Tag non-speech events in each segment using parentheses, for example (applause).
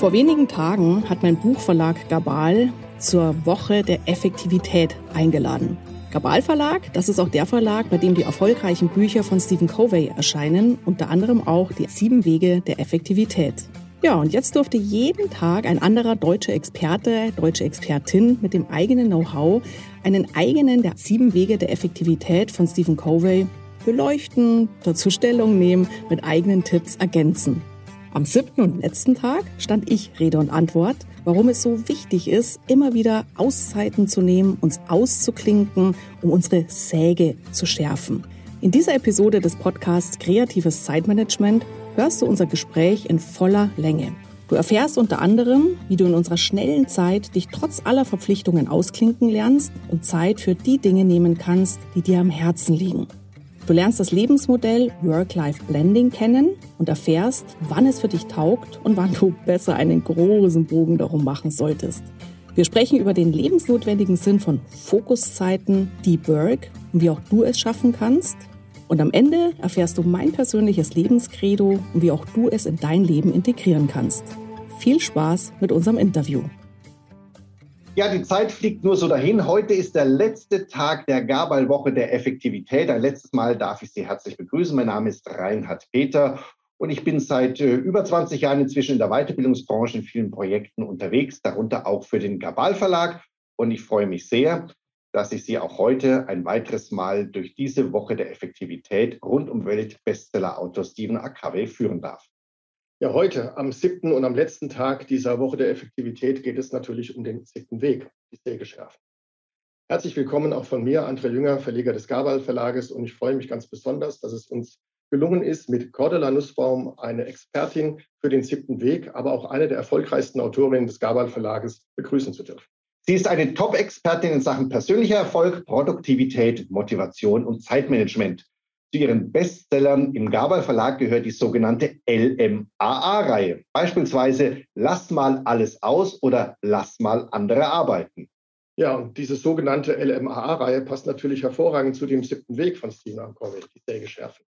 Vor wenigen Tagen hat mein Buchverlag Gabal zur Woche der Effektivität eingeladen. Gabal Verlag, das ist auch der Verlag, bei dem die erfolgreichen Bücher von Stephen Covey erscheinen, unter anderem auch die sieben Wege der Effektivität. Ja, und jetzt durfte jeden Tag ein anderer deutscher Experte, deutsche Expertin mit dem eigenen Know-how einen eigenen der sieben Wege der Effektivität von Stephen Covey beleuchten, dazu Stellung nehmen, mit eigenen Tipps ergänzen. Am siebten und letzten Tag stand ich Rede und Antwort, warum es so wichtig ist, immer wieder Auszeiten zu nehmen, uns auszuklinken, um unsere Säge zu schärfen. In dieser Episode des Podcasts Kreatives Zeitmanagement hörst du unser Gespräch in voller Länge. Du erfährst unter anderem, wie du in unserer schnellen Zeit dich trotz aller Verpflichtungen ausklinken lernst und Zeit für die Dinge nehmen kannst, die dir am Herzen liegen. Du lernst das Lebensmodell Work-Life-Blending kennen und erfährst, wann es für dich taugt und wann du besser einen großen Bogen darum machen solltest. Wir sprechen über den lebensnotwendigen Sinn von Fokuszeiten, Deep Work und wie auch du es schaffen kannst. Und am Ende erfährst du mein persönliches Lebenskredo und wie auch du es in dein Leben integrieren kannst. Viel Spaß mit unserem Interview. Ja, die Zeit fliegt nur so dahin. Heute ist der letzte Tag der Gabal-Woche der Effektivität. Ein letztes Mal darf ich Sie herzlich begrüßen. Mein Name ist Reinhard Peter und ich bin seit äh, über 20 Jahren inzwischen in der Weiterbildungsbranche in vielen Projekten unterwegs, darunter auch für den Gabal Verlag. Und ich freue mich sehr, dass ich Sie auch heute ein weiteres Mal durch diese Woche der Effektivität rund um Weltbestseller-Autor Stephen A. Covey führen darf. Ja, heute am siebten und am letzten Tag dieser Woche der Effektivität geht es natürlich um den siebten Weg, die Sägeschärfen. Herzlich willkommen auch von mir, André Jünger, Verleger des Gabal Verlages. Und ich freue mich ganz besonders, dass es uns gelungen ist, mit Cordula Nussbaum eine Expertin für den siebten Weg, aber auch eine der erfolgreichsten Autorinnen des Gabal Verlages begrüßen zu dürfen. Sie ist eine Top-Expertin in Sachen persönlicher Erfolg, Produktivität, Motivation und Zeitmanagement. Zu ihren Bestsellern im Gabal Verlag gehört die sogenannte LMAA-Reihe. Beispielsweise Lass mal alles aus oder Lass mal andere arbeiten. Ja, und diese sogenannte LMAA-Reihe passt natürlich hervorragend zu dem siebten Weg von Stephen Covey, die Sägeschärfen.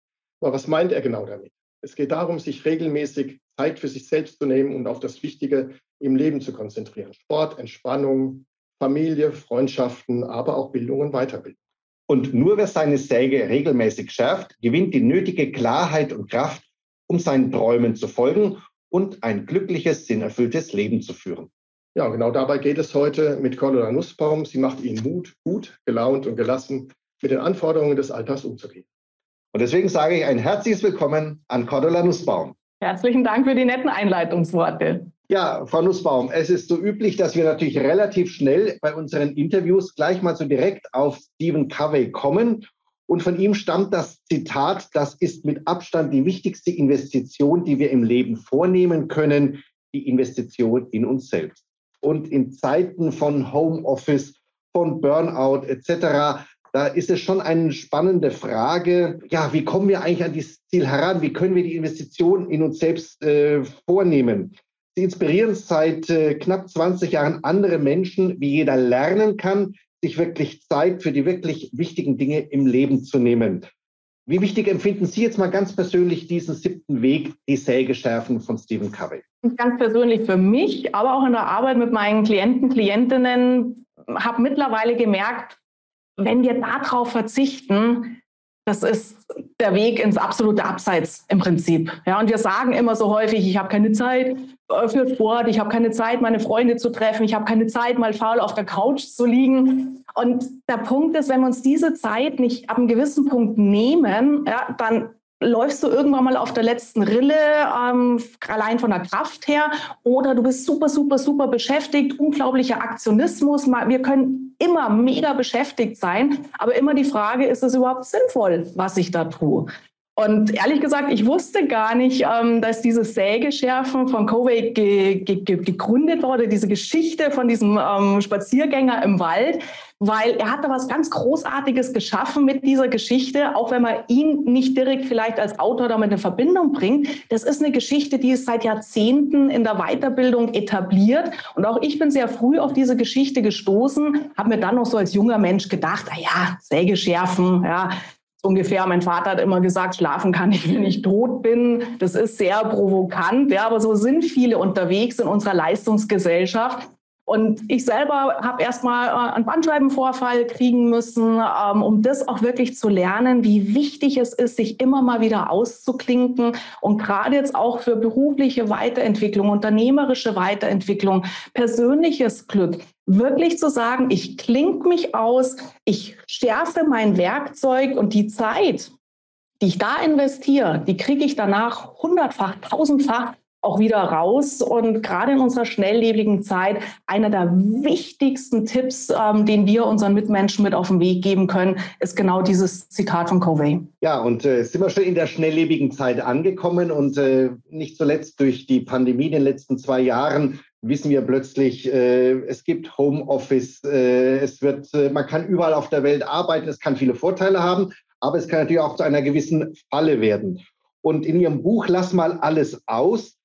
Aber was meint er genau damit? Es geht darum, sich regelmäßig Zeit für sich selbst zu nehmen und auf das Wichtige im Leben zu konzentrieren. Sport, Entspannung, Familie, Freundschaften, aber auch Bildung und Weiterbildung. Und nur wer seine Säge regelmäßig schärft, gewinnt die nötige Klarheit und Kraft, um seinen Träumen zu folgen und ein glückliches, sinnerfülltes Leben zu führen. Ja, genau dabei geht es heute mit Cordula Nussbaum. Sie macht Ihnen Mut, gut, gelaunt und gelassen mit den Anforderungen des Alltags umzugehen. Und deswegen sage ich ein herzliches Willkommen an Cordula Nussbaum. Herzlichen Dank für die netten Einleitungsworte. Ja, Frau Nussbaum, es ist so üblich, dass wir natürlich relativ schnell bei unseren Interviews gleich mal so direkt auf Stephen Covey kommen. Und von ihm stammt das Zitat, das ist mit Abstand die wichtigste Investition, die wir im Leben vornehmen können, die Investition in uns selbst. Und in Zeiten von Homeoffice, von Burnout etc., da ist es schon eine spannende Frage, ja, wie kommen wir eigentlich an dieses Ziel heran? Wie können wir die Investition in uns selbst äh, vornehmen? Sie inspirieren seit äh, knapp 20 Jahren andere Menschen, wie jeder lernen kann, sich wirklich Zeit für die wirklich wichtigen Dinge im Leben zu nehmen. Wie wichtig empfinden Sie jetzt mal ganz persönlich diesen siebten Weg, die Säge schärfen von Stephen Covey? Ganz persönlich für mich, aber auch in der Arbeit mit meinen Klienten, Klientinnen, habe mittlerweile gemerkt, wenn wir darauf verzichten, das ist der Weg ins absolute Abseits im Prinzip. Ja, und wir sagen immer so häufig, ich habe keine Zeit für Sport, ich habe keine Zeit, meine Freunde zu treffen, ich habe keine Zeit, mal faul auf der Couch zu liegen. Und der Punkt ist, wenn wir uns diese Zeit nicht ab einem gewissen Punkt nehmen, ja, dann läufst du irgendwann mal auf der letzten Rille, ähm, allein von der Kraft her, oder du bist super, super, super beschäftigt, unglaublicher Aktionismus. Wir können immer mega beschäftigt sein, aber immer die Frage, ist es überhaupt sinnvoll, was ich da tue? Und ehrlich gesagt, ich wusste gar nicht, ähm, dass dieses Sägeschärfen von Covey ge ge gegründet wurde, diese Geschichte von diesem ähm, Spaziergänger im Wald, weil er hat da was ganz Großartiges geschaffen mit dieser Geschichte, auch wenn man ihn nicht direkt vielleicht als Autor damit in Verbindung bringt. Das ist eine Geschichte, die ist seit Jahrzehnten in der Weiterbildung etabliert. Und auch ich bin sehr früh auf diese Geschichte gestoßen, habe mir dann noch so als junger Mensch gedacht, ah ja, Sägeschärfen, ja, ungefähr, mein Vater hat immer gesagt, schlafen kann ich, wenn ich tot bin. Das ist sehr provokant, ja, aber so sind viele unterwegs in unserer Leistungsgesellschaft. Und ich selber habe erstmal äh, einen Bandscheibenvorfall kriegen müssen, ähm, um das auch wirklich zu lernen, wie wichtig es ist, sich immer mal wieder auszuklinken und gerade jetzt auch für berufliche Weiterentwicklung, unternehmerische Weiterentwicklung, persönliches Glück, wirklich zu sagen, ich klink mich aus, ich schärfe mein Werkzeug und die Zeit, die ich da investiere, die kriege ich danach hundertfach, tausendfach auch wieder raus. Und gerade in unserer schnelllebigen Zeit, einer der wichtigsten Tipps, ähm, den wir unseren Mitmenschen mit auf den Weg geben können, ist genau dieses Zitat von Covey. Ja, und äh, sind wir schon in der schnelllebigen Zeit angekommen und äh, nicht zuletzt durch die Pandemie in den letzten zwei Jahren wissen wir plötzlich, äh, es gibt Homeoffice, äh, es wird, äh, man kann überall auf der Welt arbeiten, es kann viele Vorteile haben, aber es kann natürlich auch zu einer gewissen Falle werden. Und in Ihrem Buch Lass mal alles aus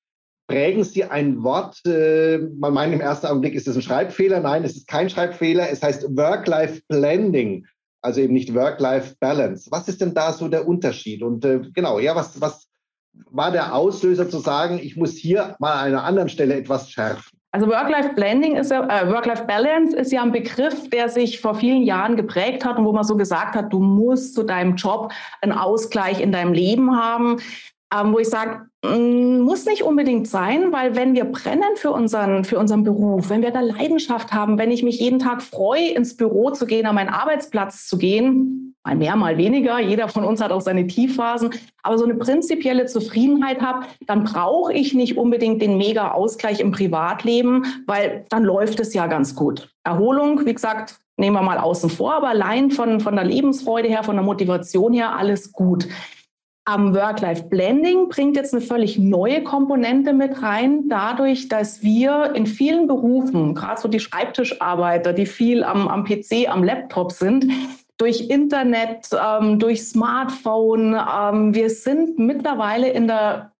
prägen Sie ein Wort, äh, man meint im ersten Augenblick, ist es ein Schreibfehler? Nein, es ist kein Schreibfehler. Es heißt Work-Life-Blending, also eben nicht Work-Life-Balance. Was ist denn da so der Unterschied? Und äh, genau, ja, was, was war der Auslöser zu sagen, ich muss hier mal an einer anderen Stelle etwas schärfen? Also Work-Life-Blending ist ja, äh, Work-Life-Balance ist ja ein Begriff, der sich vor vielen Jahren geprägt hat und wo man so gesagt hat, du musst zu deinem Job einen Ausgleich in deinem Leben haben ähm, wo ich sage, mm, muss nicht unbedingt sein, weil wenn wir brennen für unseren, für unseren Beruf, wenn wir da Leidenschaft haben, wenn ich mich jeden Tag freue, ins Büro zu gehen, an meinen Arbeitsplatz zu gehen, mal mehr, mal weniger, jeder von uns hat auch seine Tiefphasen, aber so eine prinzipielle Zufriedenheit habe, dann brauche ich nicht unbedingt den mega Ausgleich im Privatleben, weil dann läuft es ja ganz gut. Erholung, wie gesagt, nehmen wir mal außen vor, aber allein von, von der Lebensfreude her, von der Motivation her, alles gut. Am Work-Life-Blending bringt jetzt eine völlig neue Komponente mit rein, dadurch, dass wir in vielen Berufen, gerade so die Schreibtischarbeiter, die viel am, am PC, am Laptop sind, durch Internet, ähm, durch Smartphone, ähm, wir sind mittlerweile in der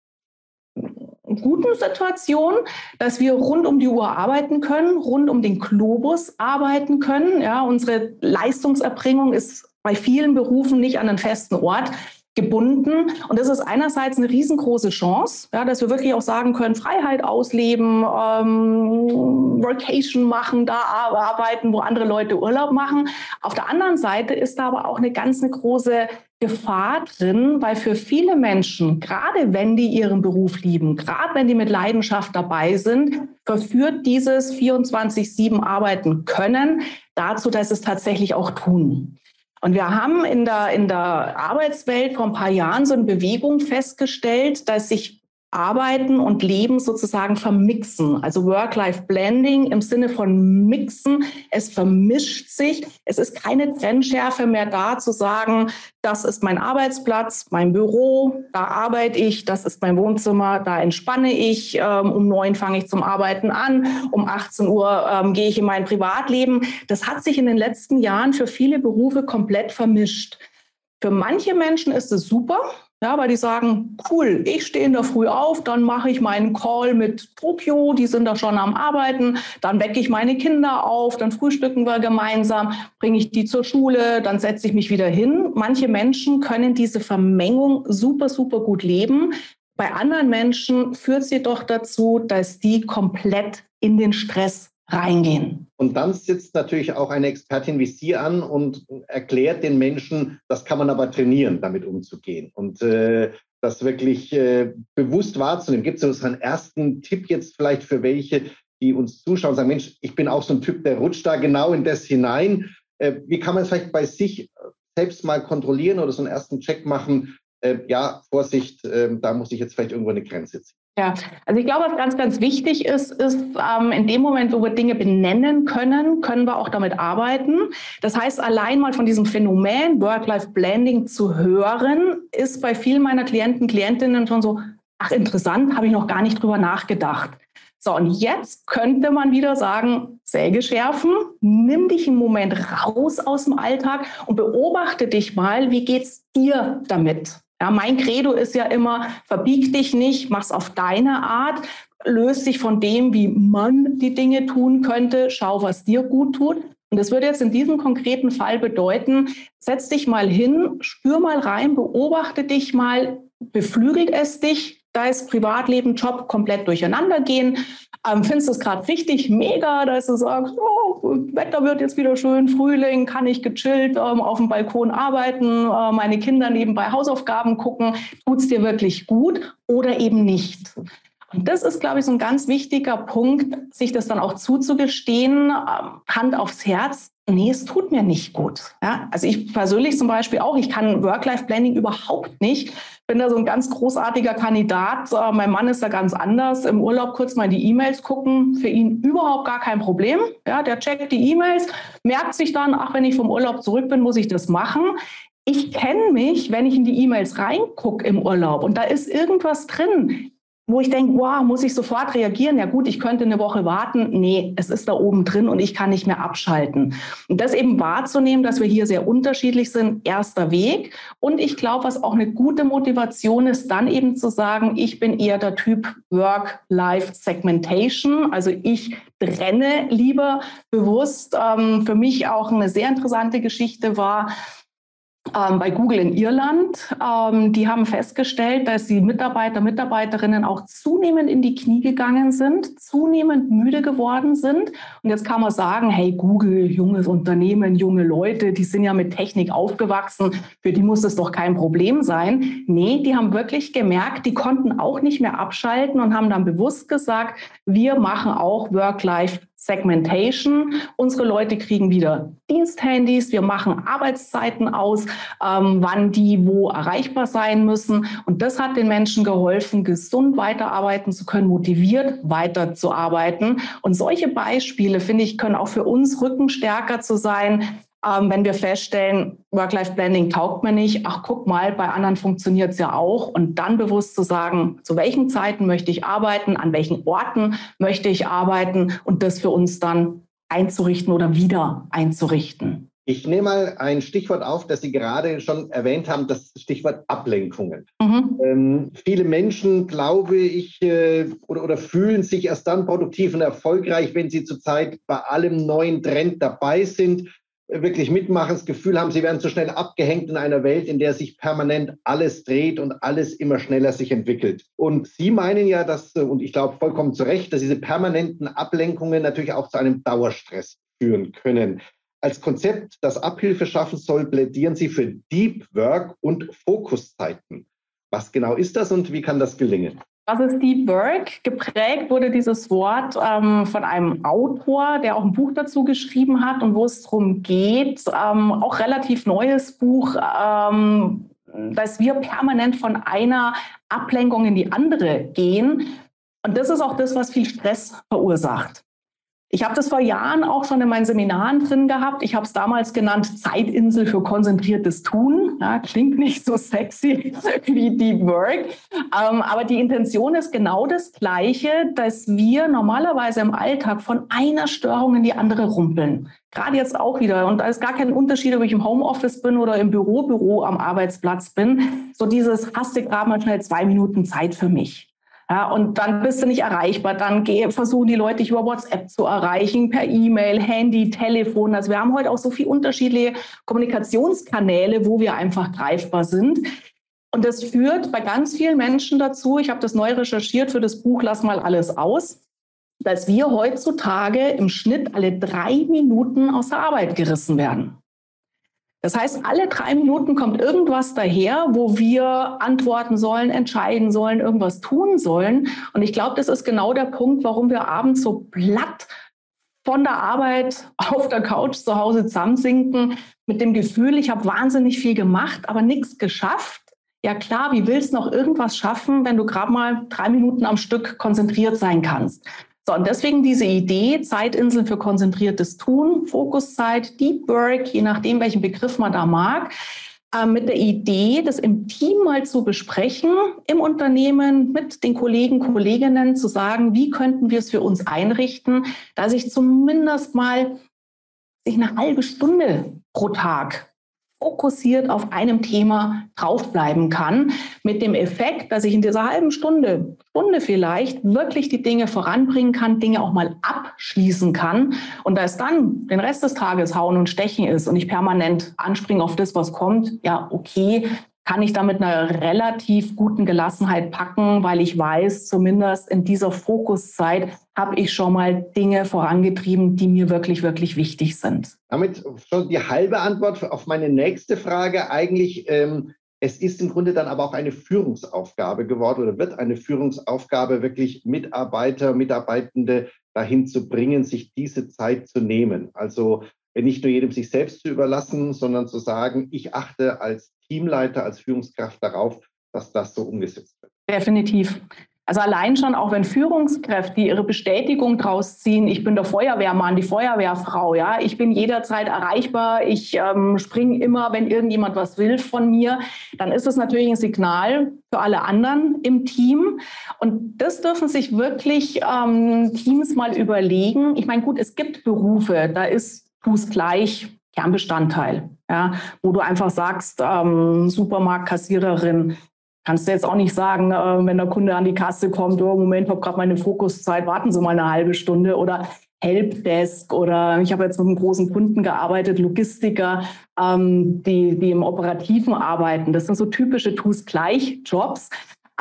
guten Situation, dass wir rund um die Uhr arbeiten können, rund um den Globus arbeiten können. Ja, unsere Leistungserbringung ist bei vielen Berufen nicht an einen festen Ort gebunden. Und das ist einerseits eine riesengroße Chance, ja, dass wir wirklich auch sagen können, Freiheit ausleben, ähm, Workation machen, da arbeiten, wo andere Leute Urlaub machen. Auf der anderen Seite ist da aber auch eine ganz eine große Gefahr drin, weil für viele Menschen, gerade wenn die ihren Beruf lieben, gerade wenn die mit Leidenschaft dabei sind, verführt dieses 24-7 Arbeiten können dazu, dass es tatsächlich auch tun. Und wir haben in der, in der Arbeitswelt vor ein paar Jahren so eine Bewegung festgestellt, dass sich Arbeiten und Leben sozusagen vermixen. Also Work-Life-Blending im Sinne von Mixen. Es vermischt sich. Es ist keine Trennschärfe mehr da zu sagen, das ist mein Arbeitsplatz, mein Büro, da arbeite ich, das ist mein Wohnzimmer, da entspanne ich. Ähm, um neun fange ich zum Arbeiten an, um 18 Uhr ähm, gehe ich in mein Privatleben. Das hat sich in den letzten Jahren für viele Berufe komplett vermischt. Für manche Menschen ist es super, ja, weil die sagen, cool, ich stehe in der Früh auf, dann mache ich meinen Call mit Tokio, die sind da schon am Arbeiten, dann wecke ich meine Kinder auf, dann frühstücken wir gemeinsam, bringe ich die zur Schule, dann setze ich mich wieder hin. Manche Menschen können diese Vermengung super, super gut leben. Bei anderen Menschen führt sie doch dazu, dass die komplett in den Stress reingehen. Und dann sitzt natürlich auch eine Expertin wie Sie an und erklärt den Menschen, das kann man aber trainieren, damit umzugehen. Und äh, das wirklich äh, bewusst wahrzunehmen. Gibt es so einen ersten Tipp jetzt vielleicht für welche, die uns zuschauen und sagen, Mensch, ich bin auch so ein Typ, der rutscht da genau in das hinein. Äh, wie kann man es vielleicht bei sich selbst mal kontrollieren oder so einen ersten Check machen? Äh, ja, Vorsicht, äh, da muss ich jetzt vielleicht irgendwo eine Grenze ziehen. Ja, also ich glaube, was ganz, ganz wichtig ist, ist ähm, in dem Moment, wo wir Dinge benennen können, können wir auch damit arbeiten. Das heißt, allein mal von diesem Phänomen Work-Life-Blending zu hören, ist bei vielen meiner Klienten, Klientinnen schon so, ach interessant, habe ich noch gar nicht drüber nachgedacht. So, und jetzt könnte man wieder sagen, Säge schärfen, nimm dich einen Moment raus aus dem Alltag und beobachte dich mal, wie geht's dir damit? Ja, mein Credo ist ja immer, verbieg dich nicht, mach's auf deine Art, löst dich von dem, wie man die Dinge tun könnte, schau, was dir gut tut. Und das würde jetzt in diesem konkreten Fall bedeuten, setz dich mal hin, spür mal rein, beobachte dich mal, beflügelt es dich, da ist Privatleben, Job komplett durcheinander gehen. Ähm, findest du es gerade richtig mega, dass du sagst, oh, Wetter wird jetzt wieder schön, Frühling, kann ich gechillt ähm, auf dem Balkon arbeiten, äh, meine Kinder nebenbei Hausaufgaben gucken, tut es dir wirklich gut oder eben nicht? Und das ist, glaube ich, so ein ganz wichtiger Punkt, sich das dann auch zuzugestehen, ähm, Hand aufs Herz. Nee, es tut mir nicht gut. Ja? Also ich persönlich zum Beispiel auch, ich kann Work-Life-Planning überhaupt nicht. Bin da so ein ganz großartiger Kandidat. Äh, mein Mann ist da ganz anders. Im Urlaub kurz mal in die E-Mails gucken, für ihn überhaupt gar kein Problem. Ja, der checkt die E-Mails, merkt sich dann, ach, wenn ich vom Urlaub zurück bin, muss ich das machen. Ich kenne mich, wenn ich in die E-Mails reingucke im Urlaub und da ist irgendwas drin wo ich denke, wow, muss ich sofort reagieren? Ja gut, ich könnte eine Woche warten. Nee, es ist da oben drin und ich kann nicht mehr abschalten. Und das eben wahrzunehmen, dass wir hier sehr unterschiedlich sind, erster Weg. Und ich glaube, was auch eine gute Motivation ist, dann eben zu sagen, ich bin eher der Typ Work-Life-Segmentation. Also ich trenne lieber bewusst. Ähm, für mich auch eine sehr interessante Geschichte war, ähm, bei Google in Irland. Ähm, die haben festgestellt, dass die Mitarbeiter, Mitarbeiterinnen auch zunehmend in die Knie gegangen sind, zunehmend müde geworden sind. Und jetzt kann man sagen, hey, Google, junges Unternehmen, junge Leute, die sind ja mit Technik aufgewachsen, für die muss es doch kein Problem sein. Nee, die haben wirklich gemerkt, die konnten auch nicht mehr abschalten und haben dann bewusst gesagt, wir machen auch Work-Life Segmentation. Unsere Leute kriegen wieder Diensthandys. Wir machen Arbeitszeiten aus, ähm, wann die wo erreichbar sein müssen. Und das hat den Menschen geholfen, gesund weiterarbeiten zu können, motiviert weiterzuarbeiten. Und solche Beispiele, finde ich, können auch für uns rückenstärker zu sein, ähm, wenn wir feststellen, Work-Life-Blending taugt mir nicht, ach guck mal, bei anderen funktioniert es ja auch. Und dann bewusst zu sagen, zu welchen Zeiten möchte ich arbeiten, an welchen Orten möchte ich arbeiten und das für uns dann einzurichten oder wieder einzurichten. Ich nehme mal ein Stichwort auf, das Sie gerade schon erwähnt haben, das Stichwort Ablenkungen. Mhm. Ähm, viele Menschen, glaube ich, äh, oder, oder, fühlen sich erst dann produktiv und erfolgreich, wenn sie zurzeit bei allem neuen Trend dabei sind wirklich mitmachen, das Gefühl haben, sie werden zu schnell abgehängt in einer Welt, in der sich permanent alles dreht und alles immer schneller sich entwickelt. Und Sie meinen ja, dass, und ich glaube vollkommen zu Recht, dass diese permanenten Ablenkungen natürlich auch zu einem Dauerstress führen können. Als Konzept, das Abhilfe schaffen soll, plädieren Sie für Deep Work und Fokuszeiten. Was genau ist das und wie kann das gelingen? Was ist Deep Work? Geprägt wurde dieses Wort ähm, von einem Autor, der auch ein Buch dazu geschrieben hat und wo es darum geht, ähm, auch relativ neues Buch, ähm, dass wir permanent von einer Ablenkung in die andere gehen. Und das ist auch das, was viel Stress verursacht. Ich habe das vor Jahren auch schon in meinen Seminaren drin gehabt. Ich habe es damals genannt Zeitinsel für konzentriertes Tun. Ja, klingt nicht so sexy (laughs) wie Deep Work. Ähm, aber die Intention ist genau das Gleiche, dass wir normalerweise im Alltag von einer Störung in die andere rumpeln. Gerade jetzt auch wieder. Und da ist gar kein Unterschied, ob ich im Homeoffice bin oder im Büro, Büro am Arbeitsplatz bin. So dieses, hast du gerade mal schnell zwei Minuten Zeit für mich. Ja, und dann bist du nicht erreichbar. Dann versuchen die Leute dich über WhatsApp zu erreichen, per E-Mail, Handy, Telefon. Also wir haben heute auch so viele unterschiedliche Kommunikationskanäle, wo wir einfach greifbar sind. Und das führt bei ganz vielen Menschen dazu, ich habe das neu recherchiert für das Buch Lass mal alles aus, dass wir heutzutage im Schnitt alle drei Minuten aus der Arbeit gerissen werden. Das heißt, alle drei Minuten kommt irgendwas daher, wo wir antworten sollen, entscheiden sollen, irgendwas tun sollen. Und ich glaube, das ist genau der Punkt, warum wir abends so platt von der Arbeit (laughs) auf der Couch zu Hause zusammensinken mit dem Gefühl, ich habe wahnsinnig viel gemacht, aber nichts geschafft. Ja klar, wie willst du noch irgendwas schaffen, wenn du gerade mal drei Minuten am Stück konzentriert sein kannst? So, und deswegen diese Idee, Zeitinseln für konzentriertes Tun, Fokuszeit, Deep Work, je nachdem, welchen Begriff man da mag, äh, mit der Idee, das im Team mal zu besprechen, im Unternehmen mit den Kollegen, Kolleginnen zu sagen, wie könnten wir es für uns einrichten, dass ich zumindest mal sich eine halbe Stunde pro Tag fokussiert auf einem Thema draufbleiben kann, mit dem Effekt, dass ich in dieser halben Stunde, Stunde vielleicht, wirklich die Dinge voranbringen kann, Dinge auch mal abschließen kann. Und da es dann den Rest des Tages hauen und stechen ist und ich permanent anspringe auf das, was kommt, ja, okay, kann ich da mit einer relativ guten Gelassenheit packen, weil ich weiß, zumindest in dieser Fokuszeit habe ich schon mal Dinge vorangetrieben, die mir wirklich, wirklich wichtig sind. Damit schon die halbe Antwort auf meine nächste Frage. Eigentlich, ähm, es ist im Grunde dann aber auch eine Führungsaufgabe geworden oder wird eine Führungsaufgabe, wirklich Mitarbeiter, Mitarbeitende dahin zu bringen, sich diese Zeit zu nehmen. Also nicht nur jedem sich selbst zu überlassen, sondern zu sagen, ich achte als Teamleiter, als Führungskraft darauf, dass das so umgesetzt wird. Definitiv. Also allein schon, auch wenn Führungskräfte ihre Bestätigung draus ziehen, ich bin der Feuerwehrmann, die Feuerwehrfrau, ja, ich bin jederzeit erreichbar, ich ähm, springe immer, wenn irgendjemand was will von mir, dann ist das natürlich ein Signal für alle anderen im Team. Und das dürfen sich wirklich ähm, Teams mal überlegen. Ich meine, gut, es gibt Berufe, da ist es gleich Kernbestandteil, ja, wo du einfach sagst, ähm, Supermarktkassiererin, kannst du jetzt auch nicht sagen, äh, wenn der Kunde an die Kasse kommt, oh Moment, habe gerade meine Fokuszeit, warten Sie mal eine halbe Stunde oder Helpdesk oder ich habe jetzt mit einem großen Kunden gearbeitet, Logistiker, ähm, die, die im Operativen arbeiten. Das sind so typische Tools gleich Jobs,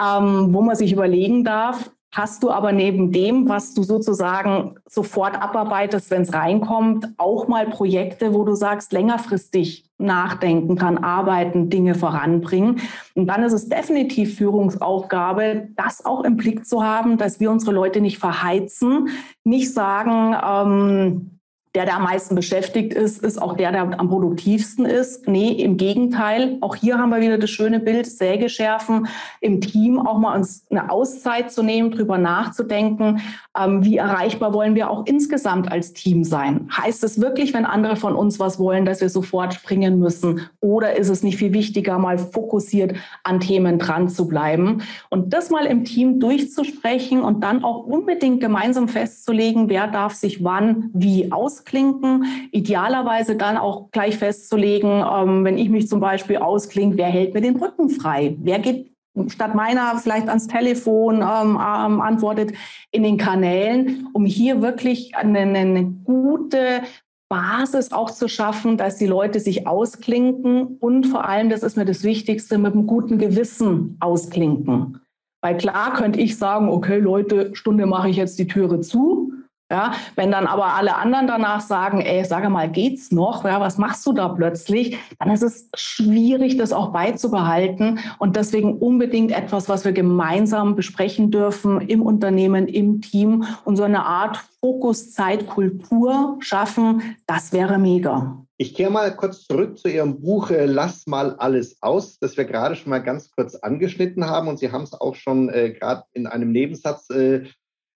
ähm, wo man sich überlegen darf, hast du aber neben dem, was du sozusagen sofort abarbeitest, wenn es reinkommt, auch mal Projekte, wo du sagst, längerfristig nachdenken kann, arbeiten, Dinge voranbringen. Und dann ist es definitiv Führungsaufgabe, das auch im Blick zu haben, dass wir unsere Leute nicht verheizen, nicht sagen, ähm, der, der am meisten beschäftigt ist, ist auch der, der am produktivsten ist. Nee, im Gegenteil. Auch hier haben wir wieder das schöne Bild, Säge schärfen, im Team auch mal uns eine Auszeit zu nehmen, drüber nachzudenken, ähm, wie erreichbar wollen wir auch insgesamt als Team sein. Heißt es wirklich, wenn andere von uns was wollen, dass wir sofort springen müssen? Oder ist es nicht viel wichtiger, mal fokussiert an Themen dran zu bleiben? Und das mal im Team durchzusprechen und dann auch unbedingt gemeinsam festzulegen, wer darf sich wann wie aus ausklinken. Idealerweise dann auch gleich festzulegen, ähm, wenn ich mich zum Beispiel ausklinge, wer hält mir den Rücken frei? Wer geht statt meiner vielleicht ans Telefon ähm, ähm, antwortet in den Kanälen, um hier wirklich eine, eine gute Basis auch zu schaffen, dass die Leute sich ausklinken und vor allem, das ist mir das Wichtigste, mit einem guten Gewissen ausklinken. Weil klar könnte ich sagen, okay Leute, Stunde mache ich jetzt die Türe zu. Ja, wenn dann aber alle anderen danach sagen, ey, sage mal, geht's noch? Ja, was machst du da plötzlich? Dann ist es schwierig, das auch beizubehalten und deswegen unbedingt etwas, was wir gemeinsam besprechen dürfen im Unternehmen, im Team und so eine Art Fokuszeitkultur schaffen. Das wäre mega. Ich kehre mal kurz zurück zu Ihrem Buch äh, Lass mal alles aus, das wir gerade schon mal ganz kurz angeschnitten haben. Und Sie haben es auch schon äh, gerade in einem Nebensatz äh,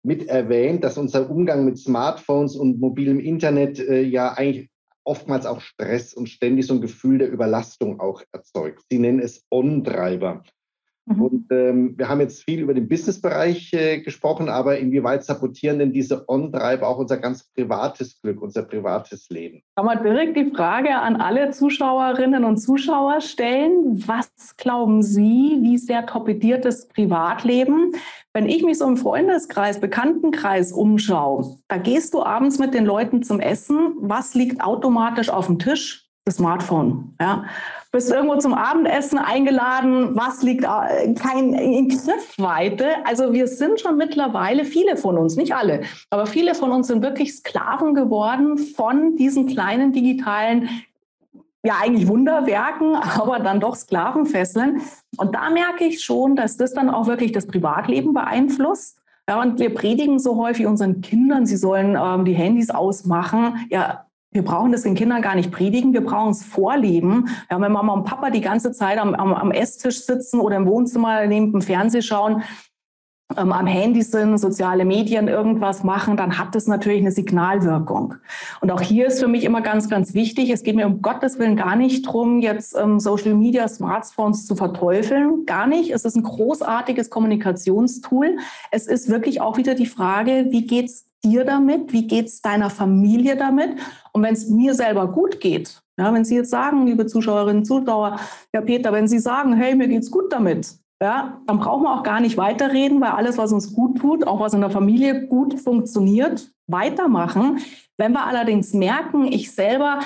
mit erwähnt, dass unser Umgang mit Smartphones und mobilem Internet äh, ja eigentlich oftmals auch Stress und ständig so ein Gefühl der Überlastung auch erzeugt. Sie nennen es On-Treiber. Mhm. Und ähm, wir haben jetzt viel über den Businessbereich äh, gesprochen, aber inwieweit sabotieren denn diese On-Treiber auch unser ganz privates Glück, unser privates Leben? Kann man direkt die Frage an alle Zuschauerinnen und Zuschauer stellen. Was glauben Sie, wie sehr torpediert das Privatleben? Wenn ich mich so im Freundeskreis, Bekanntenkreis umschaue, da gehst du abends mit den Leuten zum Essen. Was liegt automatisch auf dem Tisch? Das Smartphone. Ja bist irgendwo zum Abendessen eingeladen, was liegt kein in Griffweite. Also wir sind schon mittlerweile, viele von uns, nicht alle, aber viele von uns sind wirklich Sklaven geworden von diesen kleinen digitalen ja eigentlich Wunderwerken, (laughs) aber dann doch Sklavenfesseln. Und da merke ich schon, dass das dann auch wirklich das Privatleben beeinflusst. Ja, und wir predigen so häufig unseren Kindern, sie sollen ähm, die Handys ausmachen. Ja, wir brauchen das den Kindern gar nicht predigen, wir brauchen es vorleben. Ja, wenn Mama und Papa die ganze Zeit am, am, am Esstisch sitzen oder im Wohnzimmer neben dem Fernseher schauen, ähm, am Handy sind, soziale Medien irgendwas machen, dann hat das natürlich eine Signalwirkung. Und auch hier ist für mich immer ganz, ganz wichtig, es geht mir um Gottes Willen gar nicht drum, jetzt ähm, Social Media, Smartphones zu verteufeln. Gar nicht. Es ist ein großartiges Kommunikationstool. Es ist wirklich auch wieder die Frage, wie geht's dir damit? Wie geht's deiner Familie damit? Und wenn es mir selber gut geht, Ja, wenn Sie jetzt sagen, liebe Zuschauerinnen, Zuschauer, Herr Peter, wenn Sie sagen, hey, mir geht's gut damit, ja, dann brauchen wir auch gar nicht weiterreden, weil alles, was uns gut tut, auch was in der Familie gut funktioniert, weitermachen. Wenn wir allerdings merken, ich selber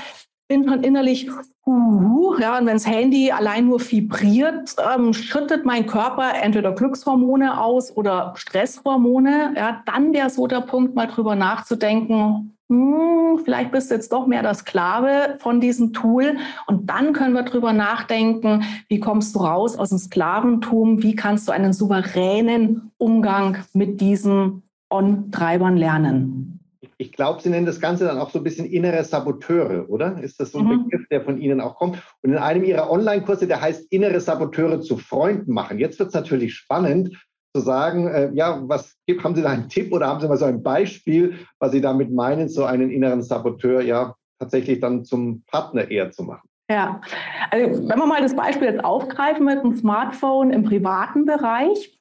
bin schon innerlich, uh, ja, und wenn das Handy allein nur vibriert, ähm, schüttet mein Körper entweder Glückshormone aus oder Stresshormone, ja, dann wäre so der Punkt, mal drüber nachzudenken, hm, vielleicht bist du jetzt doch mehr der Sklave von diesem Tool. Und dann können wir drüber nachdenken, wie kommst du raus aus dem Sklaventum? Wie kannst du einen souveränen Umgang mit diesen On-Treibern lernen? Ich glaube, Sie nennen das Ganze dann auch so ein bisschen innere Saboteure, oder? Ist das so ein mhm. Begriff, der von Ihnen auch kommt? Und in einem Ihrer Online-Kurse, der heißt Innere Saboteure zu Freunden machen. Jetzt wird es natürlich spannend, zu sagen, äh, ja, was gibt, haben Sie da einen Tipp oder haben Sie mal so ein Beispiel, was Sie damit meinen, so einen inneren Saboteur ja tatsächlich dann zum Partner eher zu machen? Ja, also wenn wir mal das Beispiel jetzt aufgreifen mit dem Smartphone im privaten Bereich.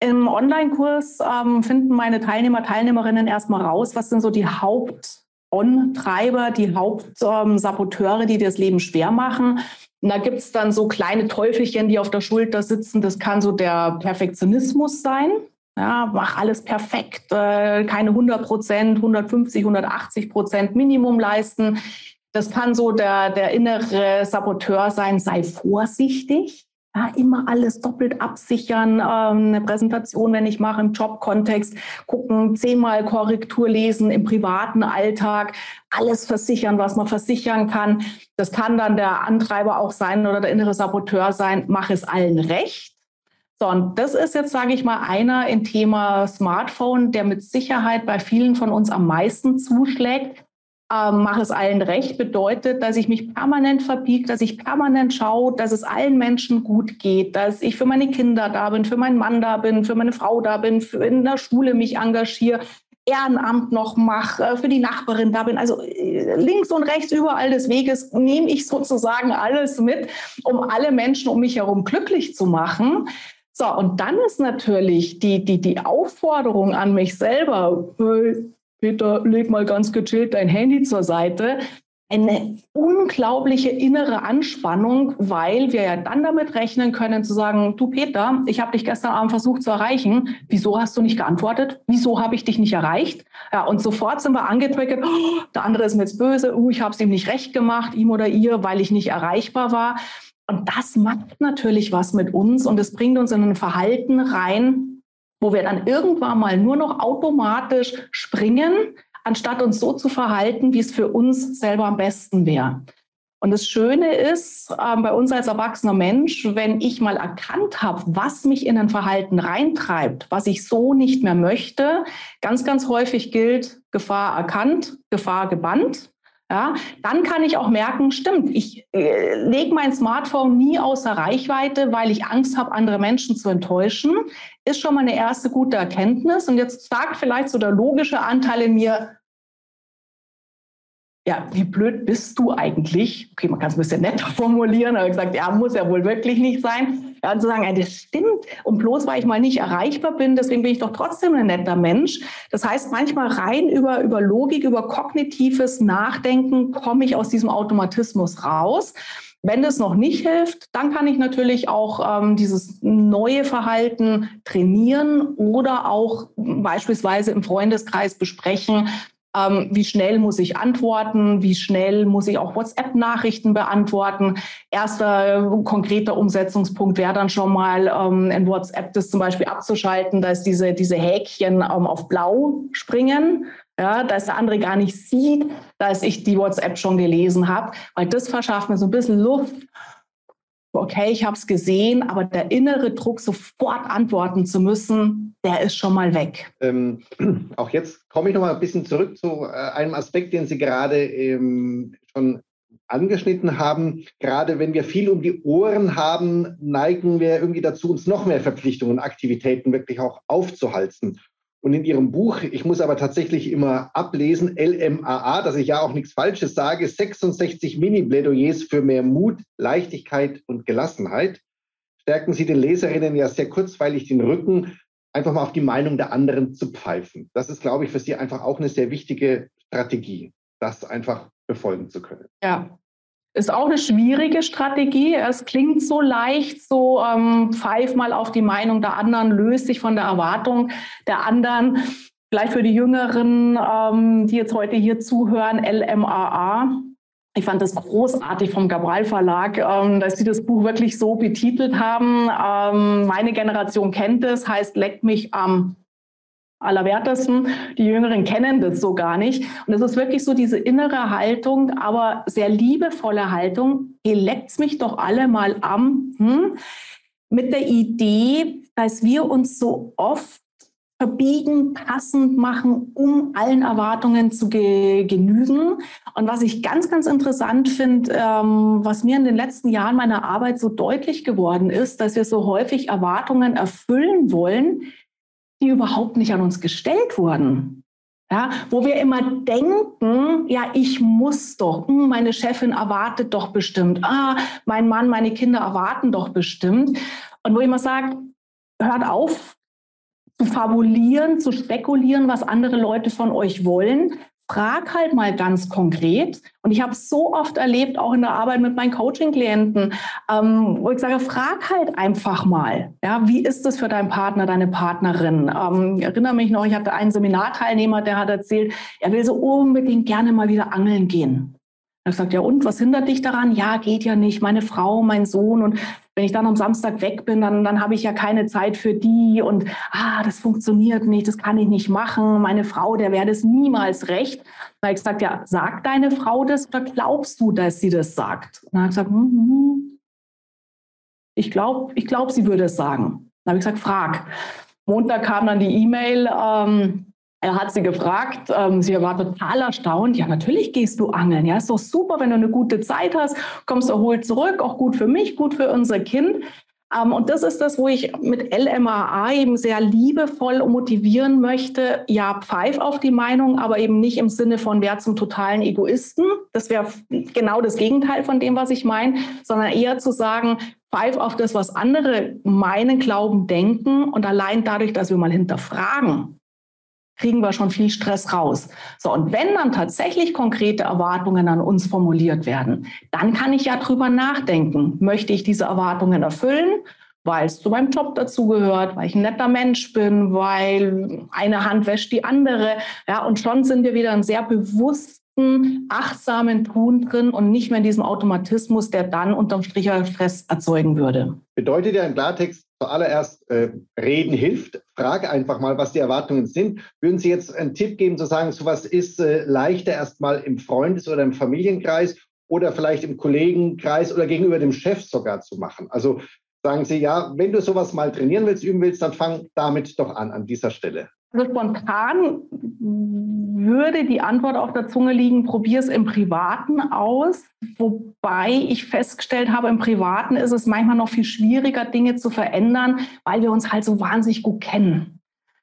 Im Online-Kurs ähm, finden meine Teilnehmer, Teilnehmerinnen erstmal raus, was sind so die Haupt- On-Treiber, die Hauptsaboteure, ähm, die das Leben schwer machen. Und da gibt es dann so kleine Teufelchen, die auf der Schulter sitzen. Das kann so der Perfektionismus sein. Ja, mach alles perfekt, äh, keine 100 Prozent, 150, 180 Prozent Minimum leisten. Das kann so der, der innere Saboteur sein, sei vorsichtig. Ja, immer alles doppelt absichern, ähm, eine Präsentation, wenn ich mache im Jobkontext, gucken, zehnmal Korrektur lesen im privaten Alltag, alles versichern, was man versichern kann. Das kann dann der Antreiber auch sein oder der innere Saboteur sein, mach es allen recht. So, und das ist jetzt, sage ich mal, einer im Thema Smartphone, der mit Sicherheit bei vielen von uns am meisten zuschlägt, ähm, mache es allen recht, bedeutet, dass ich mich permanent verbiege, dass ich permanent schaue, dass es allen Menschen gut geht, dass ich für meine Kinder da bin, für meinen Mann da bin, für meine Frau da bin, für in der Schule mich engagiere, Ehrenamt noch mache, äh, für die Nachbarin da bin. Also äh, links und rechts überall des Weges nehme ich sozusagen alles mit, um alle Menschen um mich herum glücklich zu machen. So, und dann ist natürlich die, die, die Aufforderung an mich selber, Peter, leg mal ganz gechillt dein Handy zur Seite. Eine unglaubliche innere Anspannung, weil wir ja dann damit rechnen können zu sagen, du Peter, ich habe dich gestern Abend versucht zu erreichen. Wieso hast du nicht geantwortet? Wieso habe ich dich nicht erreicht? Ja, und sofort sind wir angetriggert, oh, der andere ist mir jetzt böse, uh, ich habe es ihm nicht recht gemacht, ihm oder ihr, weil ich nicht erreichbar war. Und das macht natürlich was mit uns und es bringt uns in ein Verhalten rein, wo wir dann irgendwann mal nur noch automatisch springen, anstatt uns so zu verhalten, wie es für uns selber am besten wäre. Und das Schöne ist, äh, bei uns als erwachsener Mensch, wenn ich mal erkannt habe, was mich in ein Verhalten reintreibt, was ich so nicht mehr möchte, ganz, ganz häufig gilt, Gefahr erkannt, Gefahr gebannt. Ja, dann kann ich auch merken, stimmt, ich äh, lege mein Smartphone nie außer Reichweite, weil ich Angst habe, andere Menschen zu enttäuschen. Ist schon mal eine erste gute Erkenntnis. Und jetzt sagt vielleicht so der logische Anteil in mir, ja, wie blöd bist du eigentlich? Okay, man kann es ein bisschen netter (laughs) formulieren, aber gesagt, ja, muss ja wohl wirklich nicht sein. Ja, und zu sagen, das stimmt. Und bloß weil ich mal nicht erreichbar bin, deswegen bin ich doch trotzdem ein netter Mensch. Das heißt, manchmal rein über, über Logik, über kognitives Nachdenken komme ich aus diesem Automatismus raus. Wenn das noch nicht hilft, dann kann ich natürlich auch ähm, dieses neue Verhalten trainieren oder auch beispielsweise im Freundeskreis besprechen, ähm, wie schnell muss ich antworten, wie schnell muss ich auch WhatsApp-Nachrichten beantworten. Erster konkreter Umsetzungspunkt wäre dann schon mal ähm, in WhatsApp das zum Beispiel abzuschalten, dass diese, diese Häkchen ähm, auf blau springen. Ja, dass der andere gar nicht sieht, dass ich die WhatsApp schon gelesen habe, weil das verschafft mir so ein bisschen Luft okay, ich habe es gesehen, aber der innere Druck, sofort antworten zu müssen, der ist schon mal weg. Ähm, (clears throat) auch jetzt komme ich noch mal ein bisschen zurück zu äh, einem Aspekt, den Sie gerade ähm, schon angeschnitten haben. Gerade wenn wir viel um die Ohren haben, neigen wir irgendwie dazu, uns noch mehr Verpflichtungen und Aktivitäten wirklich auch aufzuhalten. Und in Ihrem Buch, ich muss aber tatsächlich immer ablesen, LMAA, dass ich ja auch nichts Falsches sage, 66 Mini-Plädoyers für mehr Mut, Leichtigkeit und Gelassenheit, stärken Sie den Leserinnen ja sehr kurzweilig den Rücken, einfach mal auf die Meinung der anderen zu pfeifen. Das ist, glaube ich, für Sie einfach auch eine sehr wichtige Strategie, das einfach befolgen zu können. Ja, Ist auch eine schwierige Strategie. Es klingt so leicht, so ähm, pfeif mal auf die Meinung der anderen, löst sich von der Erwartung der anderen. Vielleicht für die Jüngeren, ähm, die jetzt heute hier zuhören, LMAA. Ich fand das großartig vom Gabral Verlag, ähm, dass sie das Buch wirklich so betitelt haben. Ähm, meine Generation kennt es, heißt Leck mich am allerwertesten. Die Jüngeren kennen das so gar nicht. Und es ist wirklich so diese innere Haltung, aber sehr liebevolle Haltung. Ihr leckt mich doch alle mal am. Hm? Mit der Idee, dass wir uns so oft verbiegen, passend machen, um allen Erwartungen zu ge genügen. Und was ich ganz, ganz interessant finde, ähm, was mir in den letzten Jahren meiner Arbeit so deutlich geworden ist, dass wir so häufig Erwartungen erfüllen wollen, die überhaupt nicht an uns gestellt wurden. Ja, wo wir immer denken, ja, ich muss doch, hm, meine Chefin erwartet doch bestimmt, ah, mein Mann, meine Kinder erwarten doch bestimmt. Und wo ich immer sage, hört auf zu fabulieren, zu spekulieren, was andere Leute von euch wollen, frag halt mal ganz konkret. Und ich habe es so oft erlebt, auch in der Arbeit mit meinen Coaching-Klienten, ähm, wo ich sage, frag halt einfach mal, ja, wie ist das für deinen Partner, deine Partnerin? Ähm, ich erinnere mich noch, ich hatte einen Seminarteilnehmer, der hat erzählt, er will so unbedingt gerne mal wieder angeln gehen. Er sagt, ja und, was hindert dich daran? Ja, geht ja nicht. Meine Frau, mein Sohn und wenn ich dann am Samstag weg bin, dann, dann habe ich ja keine Zeit für die und ah, das funktioniert nicht, das kann ich nicht machen. Meine Frau, der wäre das niemals recht. Da habe ich gesagt, ja, sagt deine Frau das oder glaubst du, dass sie das sagt? Dann habe ich gesagt, hm. ich glaube, ich glaub, sie würde es sagen. Dann habe ich gesagt, frag. Montag kam dann die E-Mail, ähm, er hat sie gefragt, ähm, sie war total erstaunt. Ja, natürlich gehst du angeln. Ja, ist doch super, wenn du eine gute Zeit hast, kommst erholt zurück, auch gut für mich, gut für unser Kind. Ähm, und das ist das, wo ich mit LMAA eben sehr liebevoll motivieren möchte. Ja, pfeif auf die Meinung, aber eben nicht im Sinne von wer zum totalen Egoisten. Das wäre genau das Gegenteil von dem, was ich meine, sondern eher zu sagen, pfeif auf das, was andere meinen, glauben, denken und allein dadurch, dass wir mal hinterfragen, kriegen wir schon viel Stress raus. So, und wenn dann tatsächlich konkrete Erwartungen an uns formuliert werden, dann kann ich ja drüber nachdenken. Möchte ich diese Erwartungen erfüllen? Weil es zu meinem Job dazugehört, weil ich ein netter Mensch bin, weil eine Hand wäscht die andere. Ja, und schon sind wir wieder ein sehr bewussten, achtsamen Tun drin und nicht mehr in diesem Automatismus, der dann unterm Strich Stress erzeugen würde. Bedeutet ja im Klartext, zuallererst äh, reden hilft. Frage einfach mal, was die Erwartungen sind. Würden Sie jetzt einen Tipp geben, zu sagen, sowas ist äh, leichter erstmal im Freundes- oder im Familienkreis oder vielleicht im Kollegenkreis oder gegenüber dem Chef sogar zu machen? Also sagen Sie, ja, wenn du sowas mal trainieren willst, üben willst, dann fang damit doch an, an dieser Stelle. Also spontan würde die Antwort auf der Zunge liegen, probier es im Privaten aus. Wobei ich festgestellt habe, im Privaten ist es manchmal noch viel schwieriger, Dinge zu verändern, weil wir uns halt so wahnsinnig gut kennen.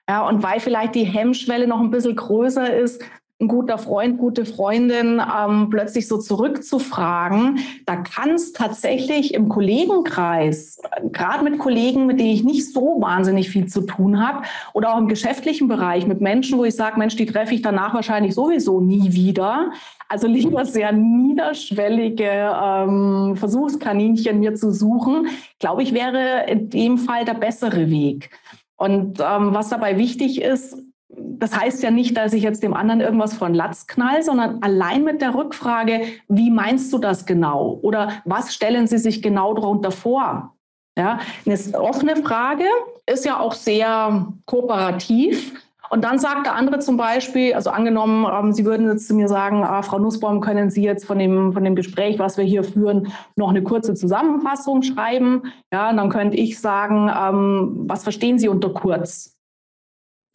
Ja, und weil vielleicht die Hemmschwelle noch ein bisschen größer ist, ein guter Freund, gute Freundin ähm, plötzlich so zurückzufragen, da kann es tatsächlich im Kollegenkreis, gerade mit Kollegen, mit denen ich nicht so wahnsinnig viel zu tun habe, oder auch im geschäftlichen Bereich mit Menschen, wo ich sage, Mensch, die treffe ich danach wahrscheinlich sowieso nie wieder. Also lieber sehr niederschwellige ähm, Versuchskaninchen mir zu suchen, glaube ich, wäre in dem Fall der bessere Weg. Und ähm, was dabei wichtig ist, das heißt ja nicht, dass ich jetzt dem anderen irgendwas von Latz knall, sondern allein mit der Rückfrage, wie meinst du das genau? Oder was stellen Sie sich genau darunter vor? Ja, eine offene Frage ist ja auch sehr kooperativ. Und dann sagt der andere zum Beispiel, also angenommen, ähm, Sie würden jetzt zu mir sagen, ah, Frau Nussbaum, können Sie jetzt von dem, von dem Gespräch, was wir hier führen, noch eine kurze Zusammenfassung schreiben? Ja, und dann könnte ich sagen, ähm, was verstehen Sie unter kurz?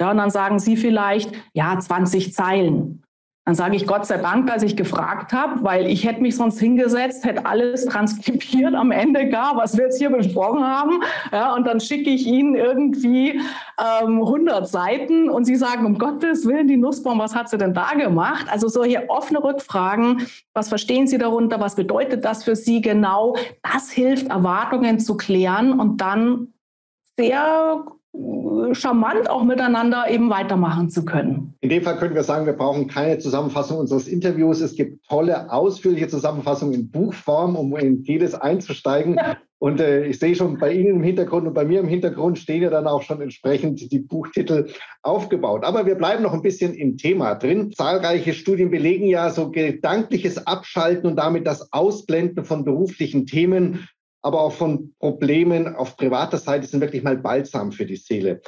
Ja, und dann sagen Sie vielleicht, ja, 20 Zeilen. Dann sage ich Gott sei Dank, dass ich gefragt habe, weil ich hätte mich sonst hingesetzt, hätte alles transkribiert am Ende gar, was wir jetzt hier besprochen haben. Ja, und dann schicke ich Ihnen irgendwie ähm, 100 Seiten und Sie sagen, um Gottes Willen, die Nussbaum, was hat sie denn da gemacht? Also solche offene Rückfragen, was verstehen Sie darunter, was bedeutet das für Sie genau? Das hilft, Erwartungen zu klären und dann sehr charmant auch miteinander eben weitermachen zu können. In dem Fall können wir sagen, wir brauchen keine Zusammenfassung unseres Interviews. Es gibt tolle, ausführliche Zusammenfassungen in Buchform, um in jedes einzusteigen. Ja. Und äh, ich sehe schon bei Ihnen im Hintergrund und bei mir im Hintergrund stehen ja dann auch schon entsprechend die Buchtitel aufgebaut. Aber wir bleiben noch ein bisschen im Thema drin. Zahlreiche Studien belegen ja so gedankliches Abschalten und damit das Ausblenden von beruflichen Themen aber auch von Problemen auf privater Seite sind wirklich mal balsam für die Seele.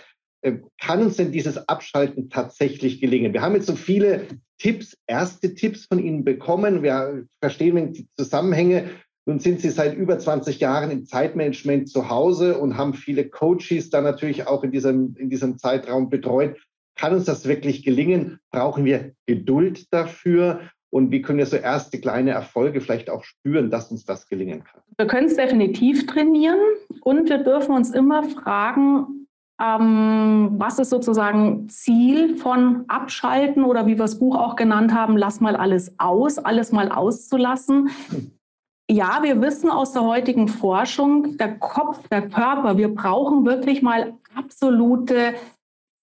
Ähm, kann uns denn dieses Abschalten tatsächlich gelingen? Wir haben jetzt so viele Tipps, erste Tipps von Ihnen bekommen. Wir verstehen die Zusammenhänge. Nun sind Sie seit über 20 Jahren im Zeitmanagement zu Hause und haben viele Coaches da natürlich auch in diesem, in diesem Zeitraum betreut. Kann uns das wirklich gelingen? Brauchen wir Geduld dafür? Und wie können wir so erste kleine Erfolge vielleicht auch spüren, dass uns das gelingen kann? Wir können es definitiv trainieren und wir dürfen uns immer fragen, ähm, was ist sozusagen Ziel von Abschalten oder wie wir das Buch auch genannt haben, lass mal alles aus, alles mal auszulassen. Ja, wir wissen aus der heutigen Forschung, der Kopf, der Körper, wir brauchen wirklich mal absolute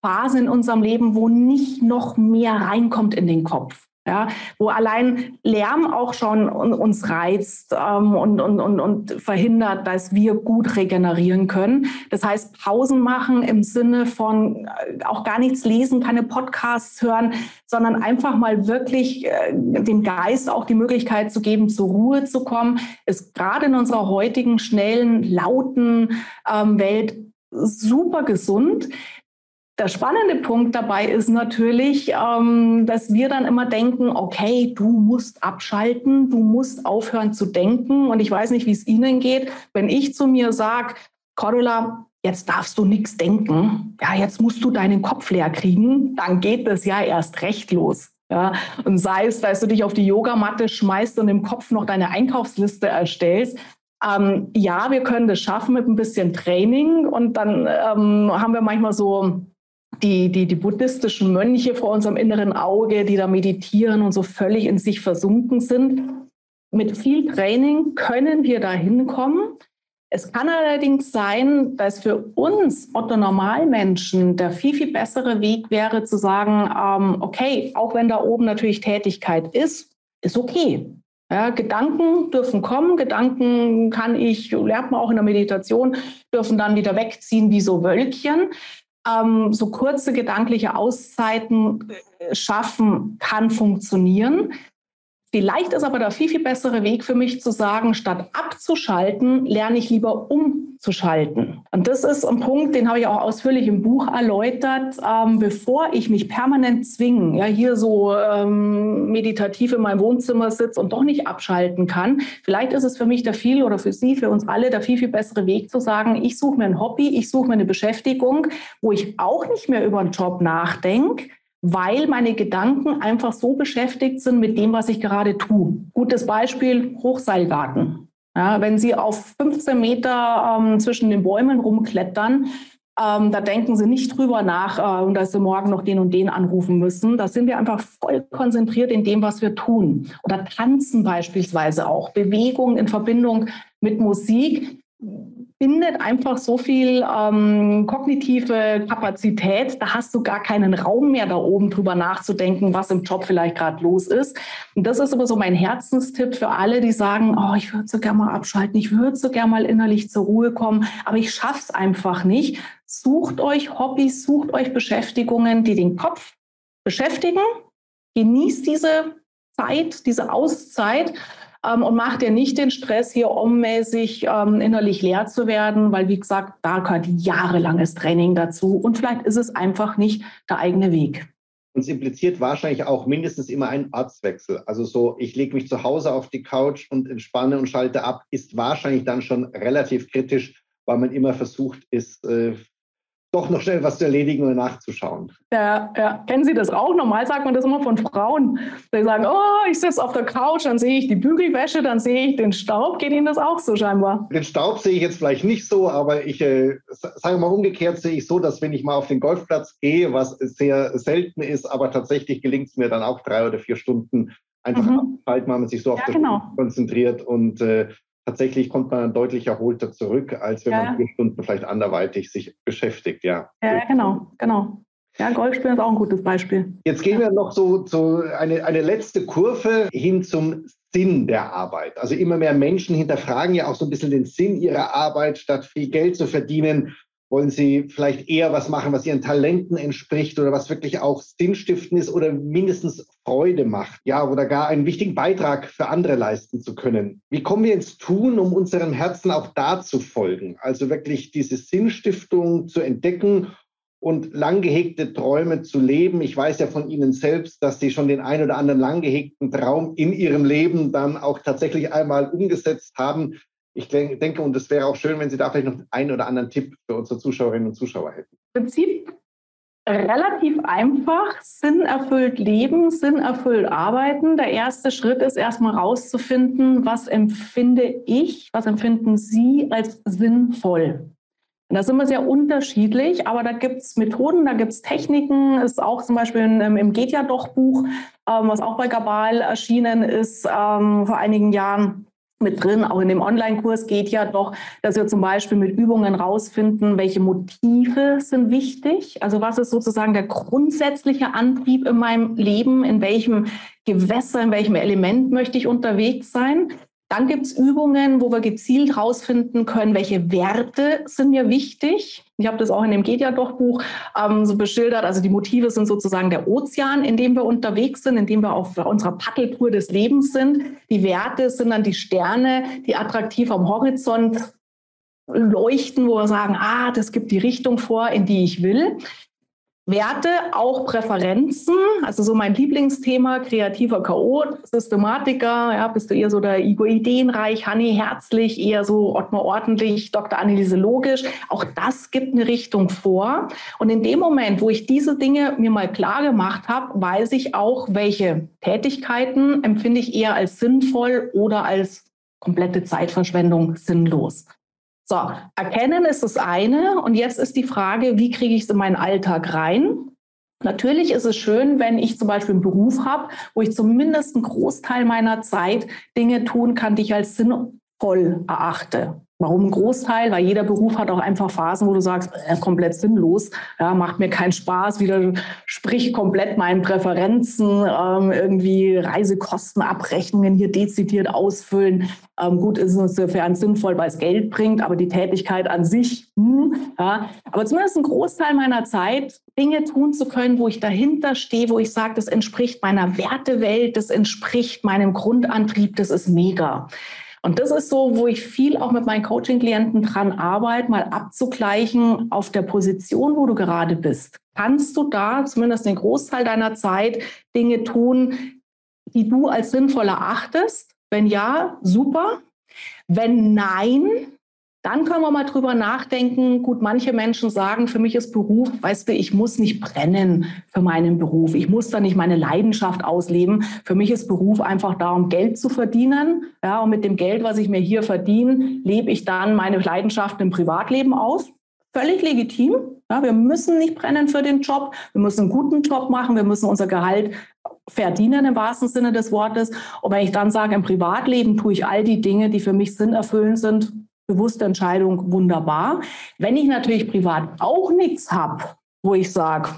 Phasen in unserem Leben, wo nicht noch mehr reinkommt in den Kopf ja, wo allein Lärm auch schon uns reizt ähm, und, und, und, und verhindert, dass wir gut regenerieren können. Das heißt, Pausen machen im Sinne von äh, auch gar nichts lesen, keine Podcasts hören, sondern einfach mal wirklich äh, dem Geist auch die Möglichkeit zu geben, zur Ruhe zu kommen, ist gerade in unserer heutigen schnellen, lauten ähm, Welt super gesund. Der spannende Punkt dabei ist natürlich, ähm, dass wir dann immer denken, okay, du musst abschalten, du musst aufhören zu denken. Und ich weiß nicht, wie es Ihnen geht. Wenn ich zu mir sage, Cordula, jetzt darfst du nichts denken, ja, jetzt musst du deinen Kopf leer kriegen, dann geht das ja erst recht los. Ja, und sei es, dass du dich auf die Yogamatte schmeißt und im Kopf noch deine Einkaufsliste erstellst. Ähm, ja, wir können das schaffen mit ein bisschen Training und dann ähm, haben wir manchmal so die, die, die buddhistischen Mönche vor unserem inneren Auge, die da meditieren und so völlig in sich versunken sind. Mit viel Training können wir da hinkommen. Es kann allerdings sein, dass für uns Otto Normalmenschen der viel, viel bessere Weg wäre zu sagen, ähm, okay, auch wenn da oben natürlich Tätigkeit ist, ist okay. Ja, Gedanken dürfen kommen, Gedanken kann ich, lernt man auch in der Meditation, dürfen dann wieder wegziehen wie so Wölkchen ähm, so kurze gedankliche Auszeiten äh, schaffen kann funktionieren. Vielleicht ist aber der viel, viel bessere Weg für mich zu sagen, statt abzuschalten, lerne ich lieber umzuschalten. Und das ist ein Punkt, den habe ich auch ausführlich im Buch erläutert. Ähm, bevor ich mich permanent zwinge, ja, hier so ähm, meditativ in meinem Wohnzimmer sitze und doch nicht abschalten kann, vielleicht ist es für mich der viel oder für Sie, für uns alle der viel, viel bessere Weg zu sagen, ich suche mir ein Hobby, ich suche mir eine Beschäftigung, wo ich auch nicht mehr über einen Job nachdenke, weil meine Gedanken einfach so beschäftigt sind mit dem, was ich gerade tue. Gutes Beispiel, Hochseilgarten. Ja, wenn Sie auf 15 Meter ähm, zwischen den Bäumen rumklettern, ähm, da denken Sie nicht drüber nach, äh, dass Sie morgen noch den und den anrufen müssen. Da sind wir einfach voll konzentriert in dem, was wir tun. Oder tanzen beispielsweise auch. Bewegung in Verbindung mit Musik bindet einfach so viel ähm, kognitive Kapazität, da hast du gar keinen Raum mehr da oben drüber nachzudenken, was im Job vielleicht gerade los ist. Und das ist aber so mein Herzenstipp für alle, die sagen, oh, ich würde so gerne mal abschalten, ich würde so gerne mal innerlich zur Ruhe kommen, aber ich schaff's einfach nicht. Sucht euch Hobbys, sucht euch Beschäftigungen, die den Kopf beschäftigen. Genießt diese Zeit, diese Auszeit ähm, und mach dir nicht den Stress, hier ummäßig ähm, innerlich leer zu werden, weil, wie gesagt, da gehört jahrelanges Training dazu und vielleicht ist es einfach nicht der eigene Weg. Und es impliziert wahrscheinlich auch mindestens immer einen Ortswechsel. Also so, ich lege mich zu Hause auf die Couch und entspanne und schalte ab, ist wahrscheinlich dann schon relativ kritisch, weil man immer versucht ist, doch noch schnell was zu erledigen oder nachzuschauen. Ja, ja. Kennen Sie das auch? Normal sagt man das immer von Frauen. Die sagen, oh, ich sitze auf der Couch, dann sehe ich die Bügelwäsche, dann sehe ich den Staub. Geht Ihnen das auch so scheinbar? Den Staub sehe ich jetzt vielleicht nicht so, aber ich äh, sage mal umgekehrt sehe ich so, dass wenn ich mal auf den Golfplatz gehe, was sehr selten ist, aber tatsächlich gelingt es mir dann auch drei oder vier Stunden einfach mhm. abzuhalten, weil man sich so auf ja, das genau. konzentriert und äh, tatsächlich kommt man deutlich erholter zurück, als wenn ja. man vier Stunden vielleicht anderweitig sich beschäftigt, ja. Ja, genau, genau. Ja, Golfspielen ist auch ein gutes Beispiel. Jetzt gehen wir noch so, so eine, eine letzte Kurve hin zum Sinn der Arbeit. Also immer mehr Menschen hinterfragen ja auch so ein bisschen den Sinn ihrer Arbeit, statt viel Geld zu verdienen. Wollen Sie vielleicht eher was machen, was Ihren Talenten entspricht oder was wirklich auch sinnstiftend ist oder mindestens Freude macht? Ja, oder gar einen wichtigen Beitrag für andere leisten zu können. Wie kommen wir ins Tun, um unserem Herzen auch da zu folgen? Also wirklich diese Sinnstiftung zu entdecken und lang gehegte Träume zu leben. Ich weiß ja von Ihnen selbst, dass Sie schon den ein oder anderen lang gehegten Traum in Ihrem Leben dann auch tatsächlich einmal umgesetzt haben. Ich denke, und es wäre auch schön, wenn Sie da vielleicht noch einen oder anderen Tipp für unsere Zuschauerinnen und Zuschauer hätten. Im Prinzip relativ einfach, Sinn erfüllt leben, Sinn erfüllt arbeiten. Der erste Schritt ist erstmal rauszufinden, was empfinde ich, was empfinden Sie als sinnvoll. Da sind wir sehr unterschiedlich, aber da gibt es Methoden, da gibt es Techniken. Ist auch zum Beispiel im, im Geht ja doch Buch, ähm, was auch bei Gabal erschienen ist ähm, vor einigen Jahren mit drin, auch in dem Online-Kurs geht ja doch, dass wir zum Beispiel mit Übungen rausfinden, welche Motive sind wichtig. Also was ist sozusagen der grundsätzliche Antrieb in meinem Leben, in welchem Gewässer, in welchem Element möchte ich unterwegs sein. Dann gibt es Übungen, wo wir gezielt herausfinden können, welche Werte sind mir wichtig. Ich habe das auch in dem Geht ja doch Buch ähm, so beschildert. Also die Motive sind sozusagen der Ozean, in dem wir unterwegs sind, in dem wir auf unserer Paddeltour des Lebens sind. Die Werte sind dann die Sterne, die attraktiv am Horizont leuchten, wo wir sagen, ah, das gibt die Richtung vor, in die ich will. Werte, auch Präferenzen, also so mein Lieblingsthema, kreativer Chaot, Systematiker, ja, bist du eher so der Igor ideenreich, Hanni herzlich, eher so Ottmar ordentlich, Dr. Anneliese logisch. Auch das gibt eine Richtung vor. Und in dem Moment, wo ich diese Dinge mir mal klar gemacht habe, weiß ich auch, welche Tätigkeiten empfinde ich eher als sinnvoll oder als komplette Zeitverschwendung sinnlos. So, erkennen ist das eine. Und jetzt ist die Frage, wie kriege ich es in meinen Alltag rein? Natürlich ist es schön, wenn ich zum Beispiel einen Beruf habe, wo ich zumindest einen Großteil meiner Zeit Dinge tun kann, die ich als sinnvoll erachte. Warum ein Großteil? Weil jeder Beruf hat auch einfach Phasen, wo du sagst, äh, komplett sinnlos, ja, macht mir keinen Spaß, widerspricht komplett meinen Präferenzen, ähm, irgendwie Reisekostenabrechnungen hier dezidiert ausfüllen. Ähm, gut ist es insofern sinnvoll, weil es Geld bringt, aber die Tätigkeit an sich, hm, ja. Aber zumindest ein Großteil meiner Zeit, Dinge tun zu können, wo ich dahinter stehe, wo ich sage, das entspricht meiner Wertewelt, das entspricht meinem Grundantrieb, das ist mega. Und das ist so, wo ich viel auch mit meinen Coaching-Klienten dran arbeite, mal abzugleichen auf der Position, wo du gerade bist. Kannst du da zumindest den Großteil deiner Zeit Dinge tun, die du als sinnvoll erachtest? Wenn ja, super. Wenn nein, dann können wir mal drüber nachdenken. Gut, manche Menschen sagen, für mich ist Beruf, weißt du, ich muss nicht brennen für meinen Beruf. Ich muss da nicht meine Leidenschaft ausleben. Für mich ist Beruf einfach darum, Geld zu verdienen. Ja, und mit dem Geld, was ich mir hier verdiene, lebe ich dann meine Leidenschaft im Privatleben aus. Völlig legitim. Ja, wir müssen nicht brennen für den Job. Wir müssen einen guten Job machen. Wir müssen unser Gehalt verdienen im wahrsten Sinne des Wortes. Und wenn ich dann sage, im Privatleben tue ich all die Dinge, die für mich sinnerfüllend sind, bewusste Entscheidung, wunderbar. Wenn ich natürlich privat auch nichts habe, wo ich sage,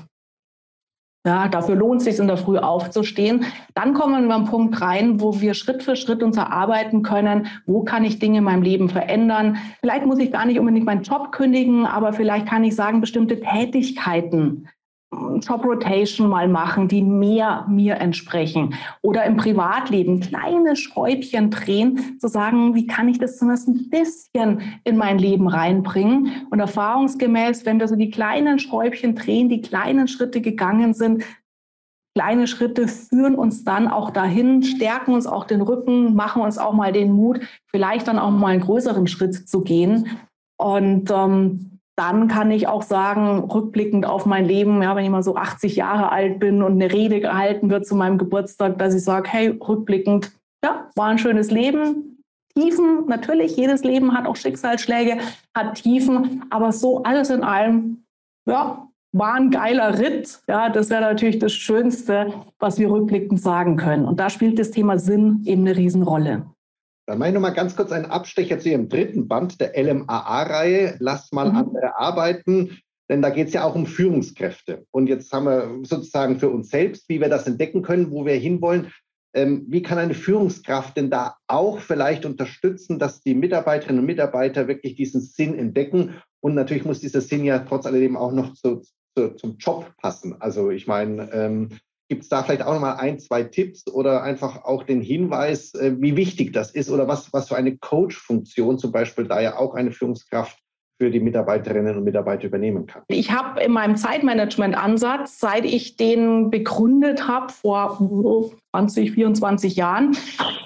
ja, dafür lohnt es sich in der Früh aufzustehen. Dann kommen wir einen Punkt rein, wo wir Schritt für Schritt uns erarbeiten können, wo kann ich Dinge in meinem Leben verändern. Vielleicht muss ich gar nicht unbedingt meinen Job kündigen, aber vielleicht kann ich sagen, bestimmte Tätigkeiten Job Rotation mal machen, die mehr mir entsprechen. Oder im Privatleben kleine Schräubchen drehen, zu sagen, wie kann ich das zumindest ein bisschen in mein Leben reinbringen. Und erfahrungsgemäß, wenn wir so die kleinen Schräubchen drehen, die kleinen Schritte gegangen sind, kleine Schritte führen uns dann auch dahin, stärken uns auch den Rücken, machen uns auch mal den Mut, vielleicht dann auch mal einen größeren Schritt zu gehen. Und ähm, dann kann ich auch sagen, rückblickend auf mein Leben, ja, wenn ich mal so 80 Jahre alt bin und eine Rede gehalten wird zu meinem Geburtstag, dass ich sage, hey, rückblickend, ja, war ein schönes Leben. Tiefen, natürlich, jedes Leben hat auch Schicksalsschläge, hat Tiefen, aber so alles in allem, ja, war ein geiler Ritt. Ja, das wäre natürlich das Schönste, was wir rückblickend sagen können. Und da spielt das Thema Sinn eben eine Riesenrolle. Dann mache ich noch mal ganz kurz einen Abstecher zu Ihrem dritten Band der LMAA-Reihe. Lass mal mhm. andere arbeiten. Denn da geht es ja auch um Führungskräfte. Und jetzt haben wir sozusagen für uns selbst, wie wir das entdecken können, wo wir hinwollen. Ähm, wie kann eine Führungskraft denn da auch vielleicht unterstützen, dass die Mitarbeiterinnen und Mitarbeiter wirklich diesen Sinn entdecken? Und natürlich muss dieser Sinn ja trotz alledem auch noch zu, zu, zum Job passen. Also ich meine, ähm, gibt es da vielleicht auch noch mal ein, zwei Tipps oder einfach auch den Hinweis, äh, wie wichtig das ist oder was, was für eine Coach-Funktion zum Beispiel da ja auch eine Führungskraft für die Mitarbeiterinnen und Mitarbeiter übernehmen kann. Ich habe in meinem Zeitmanagement-Ansatz, seit ich den begründet habe vor 20, 24 Jahren,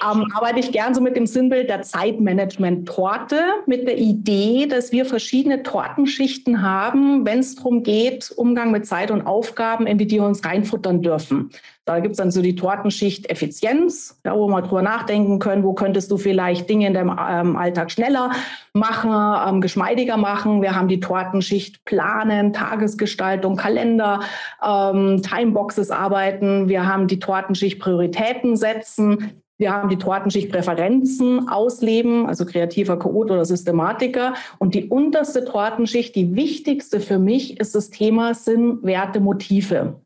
ähm, arbeite ich gern so mit dem Sinnbild der Zeitmanagement-Torte, mit der Idee, dass wir verschiedene Tortenschichten haben, wenn es darum geht, Umgang mit Zeit und Aufgaben, in die wir uns reinfuttern dürfen. Da gibt es dann so die Tortenschicht Effizienz, ja, wo wir drüber nachdenken können, wo könntest du vielleicht Dinge in deinem ähm, Alltag schneller machen, ähm, geschmeidiger machen. Wir haben die Tortenschicht Planen, Tagesgestaltung, Kalender, ähm, Timeboxes arbeiten. Wir haben die Tortenschicht Prioritäten setzen. Wir haben die Tortenschicht Präferenzen ausleben, also kreativer Chaot oder Systematiker. Und die unterste Tortenschicht, die wichtigste für mich, ist das Thema Sinn, Werte, Motive.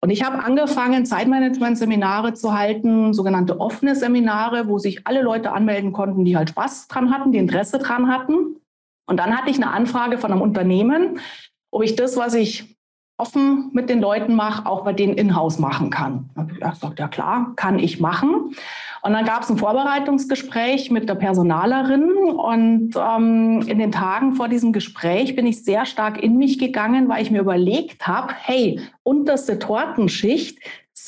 Und ich habe angefangen, Zeitmanagement-Seminare zu halten, sogenannte offene Seminare, wo sich alle Leute anmelden konnten, die halt Spaß dran hatten, die Interesse dran hatten. Und dann hatte ich eine Anfrage von einem Unternehmen, ob ich das, was ich offen mit den Leuten mache, auch bei denen in-house machen kann. Ich gesagt, ja klar, kann ich machen. Und dann gab es ein Vorbereitungsgespräch mit der Personalerin und ähm, in den Tagen vor diesem Gespräch bin ich sehr stark in mich gegangen, weil ich mir überlegt habe, hey, unterste Tortenschicht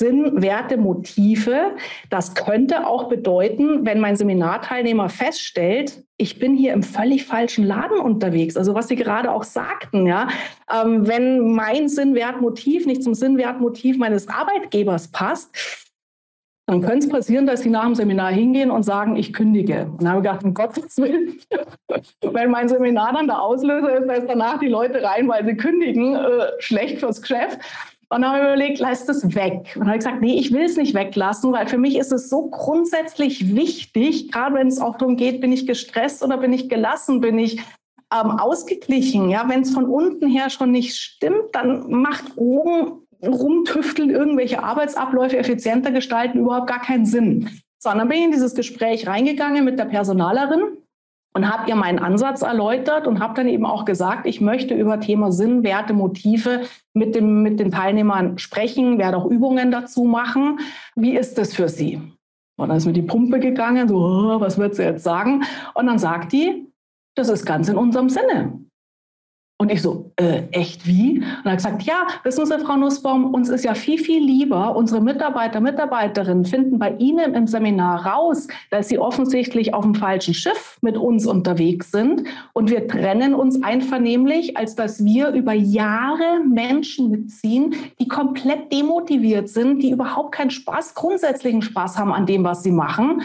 Sinn, Werte, Motive. Das könnte auch bedeuten, wenn mein Seminarteilnehmer feststellt, ich bin hier im völlig falschen Laden unterwegs. Also was Sie gerade auch sagten, ja, ähm, wenn mein Sinn, Wert, Motiv nicht zum Sinn, Wert, Motiv meines Arbeitgebers passt, dann könnte es passieren, dass sie nach dem Seminar hingehen und sagen, ich kündige. Und dann habe ich gedacht, um Gottes Willen, (laughs) wenn mein Seminar dann der Auslöser ist, dass danach die Leute rein, weil sie kündigen, äh, schlecht fürs Geschäft. Und dann habe ich überlegt, lass das weg. Und dann habe ich gesagt, nee, ich will es nicht weglassen, weil für mich ist es so grundsätzlich wichtig, gerade wenn es auch darum geht, bin ich gestresst oder bin ich gelassen, bin ich ähm, ausgeglichen. Ja, wenn es von unten her schon nicht stimmt, dann macht oben rumtüfteln, irgendwelche Arbeitsabläufe effizienter gestalten, überhaupt gar keinen Sinn. So, und dann bin ich in dieses Gespräch reingegangen mit der Personalerin und habe ihr meinen Ansatz erläutert und habe dann eben auch gesagt, ich möchte über Thema Sinn, Werte, Motive mit, dem, mit den Teilnehmern sprechen, werde auch Übungen dazu machen. Wie ist das für sie? Und dann ist mir die Pumpe gegangen, so, oh, was wird sie jetzt sagen? Und dann sagt die, das ist ganz in unserem Sinne. Und ich so, äh, echt wie? Und er hat gesagt, ja, wissen Sie, Frau Nussbaum, uns ist ja viel, viel lieber, unsere Mitarbeiter, Mitarbeiterinnen finden bei Ihnen im Seminar raus, dass sie offensichtlich auf dem falschen Schiff mit uns unterwegs sind. Und wir trennen uns einvernehmlich, als dass wir über Jahre Menschen mitziehen, die komplett demotiviert sind, die überhaupt keinen Spaß, grundsätzlichen Spaß haben an dem, was sie machen.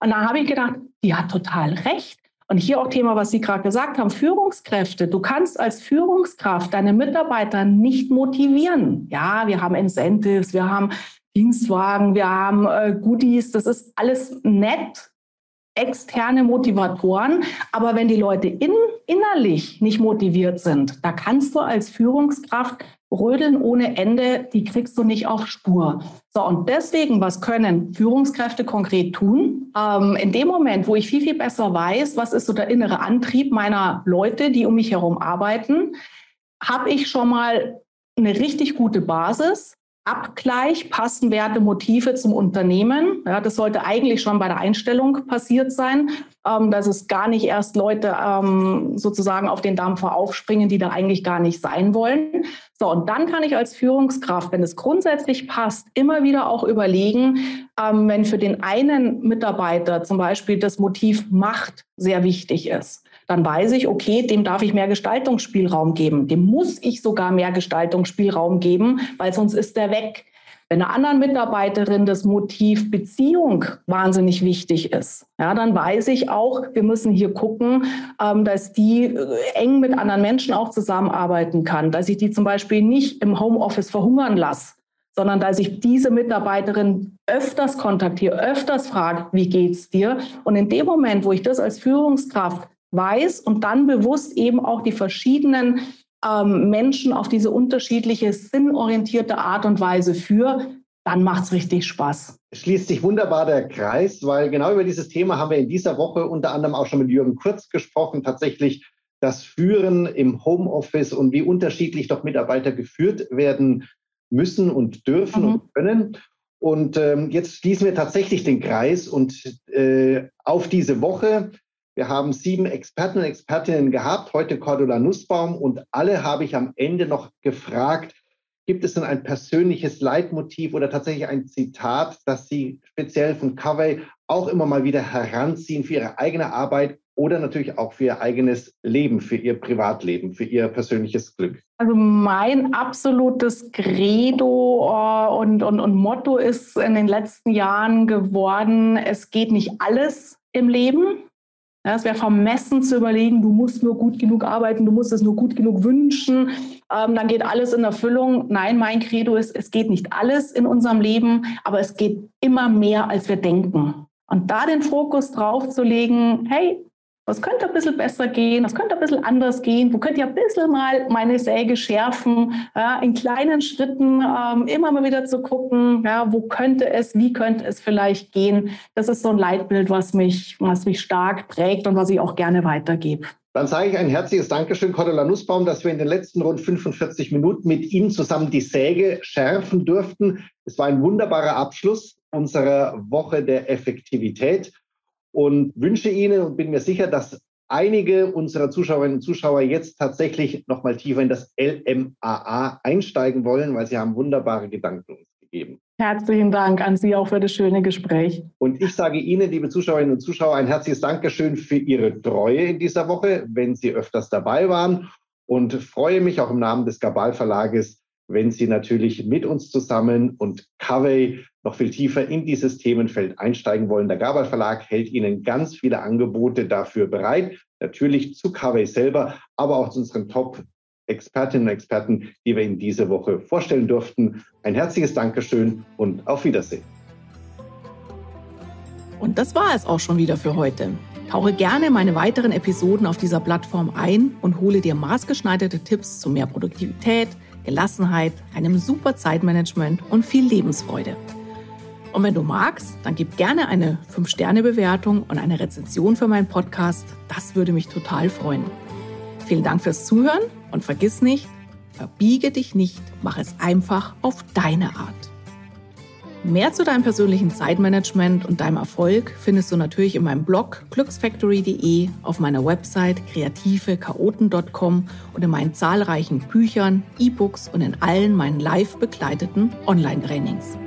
Und da habe ich gedacht, die hat total recht. Und hier auch Thema, was Sie gerade gesagt haben, Führungskräfte. Du kannst als Führungskraft deine Mitarbeiter nicht motivieren. Ja, wir haben Incentives, wir haben Dienstwagen, wir haben äh, Goodies, das ist alles nett, externe Motivatoren. Aber wenn die Leute in, innerlich nicht motiviert sind, da kannst du als Führungskraft Rödeln ohne Ende, die kriegst du nicht auf Spur. So, und deswegen, was können Führungskräfte konkret tun? Ähm, in dem Moment, wo ich viel, viel besser weiß, was ist so der innere Antrieb meiner Leute, die um mich herum arbeiten, habe ich schon mal eine richtig gute Basis, Abgleich, passen Werte, Motive zum Unternehmen. Ja, das sollte eigentlich schon bei der Einstellung passiert sein, ähm, dass es gar nicht erst Leute ähm, sozusagen auf den Dampfer aufspringen, die da eigentlich gar nicht sein wollen. So, und dann kann ich als Führungskraft, wenn es grundsätzlich passt, immer wieder auch überlegen, ähm, wenn für den einen Mitarbeiter zum Beispiel das Motiv Macht sehr wichtig ist dann weiß ich, okay, dem darf ich mehr Gestaltungsspielraum geben. Dem muss ich sogar mehr Gestaltungsspielraum geben, weil sonst ist der weg. Wenn einer anderen Mitarbeiterin das Motiv Beziehung wahnsinnig wichtig ist, ja, dann weiß ich auch, wir müssen hier gucken, ähm, dass die äh, eng mit anderen Menschen auch zusammenarbeiten kann, dass ich die zum Beispiel nicht im Homeoffice verhungern lasse, sondern dass ich diese Mitarbeiterin öfters kontaktiere, öfters frage, wie geht's dir? Und in dem Moment, wo ich das als Führungskraft weiß und dann bewusst eben auch die verschiedenen ähm, Menschen auf diese unterschiedliche sinnorientierte Art und Weise führe, dann macht es richtig Spaß. Schließt sich wunderbar der Kreis, weil genau über dieses Thema haben wir in dieser Woche unter anderem auch schon mit Jürgen Kurz gesprochen. Tatsächlich das Führen im Homeoffice und wie unterschiedlich doch Mitarbeiter geführt werden müssen und dürfen mhm. und können. Und ähm, jetzt schließen wir tatsächlich den Kreis und äh, auf diese Woche. Wir haben sieben Experten und Expertinnen gehabt, heute Cordula Nussbaum und alle habe ich am Ende noch gefragt, gibt es denn ein persönliches Leitmotiv oder tatsächlich ein Zitat, das Sie speziell von Covey auch immer mal wieder heranziehen für Ihre eigene Arbeit oder natürlich auch für ihr eigenes Leben, für ihr Privatleben, für ihr persönliches Glück? Also mein absolutes Credo äh, und, und, und Motto ist in den letzten Jahren geworden, es geht nicht alles im Leben. Ja, es wäre vermessen zu überlegen, du musst nur gut genug arbeiten, du musst es nur gut genug wünschen, ähm, dann geht alles in Erfüllung. Nein, mein Credo ist, es geht nicht alles in unserem Leben, aber es geht immer mehr, als wir denken. Und da den Fokus drauf zu legen, hey, was könnte ein bisschen besser gehen? Was könnte ein bisschen anders gehen? Wo könnte ich ein bisschen mal meine Säge schärfen? Ja, in kleinen Schritten ähm, immer mal wieder zu gucken, ja, wo könnte es, wie könnte es vielleicht gehen? Das ist so ein Leitbild, was mich, was mich stark prägt und was ich auch gerne weitergebe. Dann sage ich ein herzliches Dankeschön, Cordula Nussbaum, dass wir in den letzten rund 45 Minuten mit Ihnen zusammen die Säge schärfen durften. Es war ein wunderbarer Abschluss unserer Woche der Effektivität und wünsche Ihnen und bin mir sicher, dass einige unserer Zuschauerinnen und Zuschauer jetzt tatsächlich noch mal tiefer in das LMAA einsteigen wollen, weil Sie haben wunderbare Gedanken uns gegeben. Herzlichen Dank an Sie auch für das schöne Gespräch. Und ich sage Ihnen, liebe Zuschauerinnen und Zuschauer, ein herzliches Dankeschön für Ihre Treue in dieser Woche, wenn Sie öfters dabei waren. Und freue mich auch im Namen des Gabal Verlages, wenn Sie natürlich mit uns zusammen und Covey noch viel tiefer in dieses Themenfeld einsteigen wollen. Der Gabal Verlag hält Ihnen ganz viele Angebote dafür bereit. Natürlich zu Covey selber, aber auch zu unseren Top Expertinnen und Experten, die wir Ihnen diese Woche vorstellen durften. Ein herzliches Dankeschön und auf Wiedersehen. Und das war es auch schon wieder für heute. Tauche gerne meine weiteren Episoden auf dieser Plattform ein und hole dir maßgeschneiderte Tipps zu mehr Produktivität, Gelassenheit, einem super Zeitmanagement und viel Lebensfreude. Und wenn du magst, dann gib gerne eine 5-Sterne-Bewertung und eine Rezension für meinen Podcast. Das würde mich total freuen. Vielen Dank fürs Zuhören und vergiss nicht, verbiege dich nicht, mach es einfach auf deine Art. Mehr zu deinem persönlichen Zeitmanagement und deinem Erfolg findest du natürlich in meinem Blog glücksfactory.de, auf meiner Website kreativechaoten.com und in meinen zahlreichen Büchern, E-Books und in allen meinen live begleiteten Online-Trainings.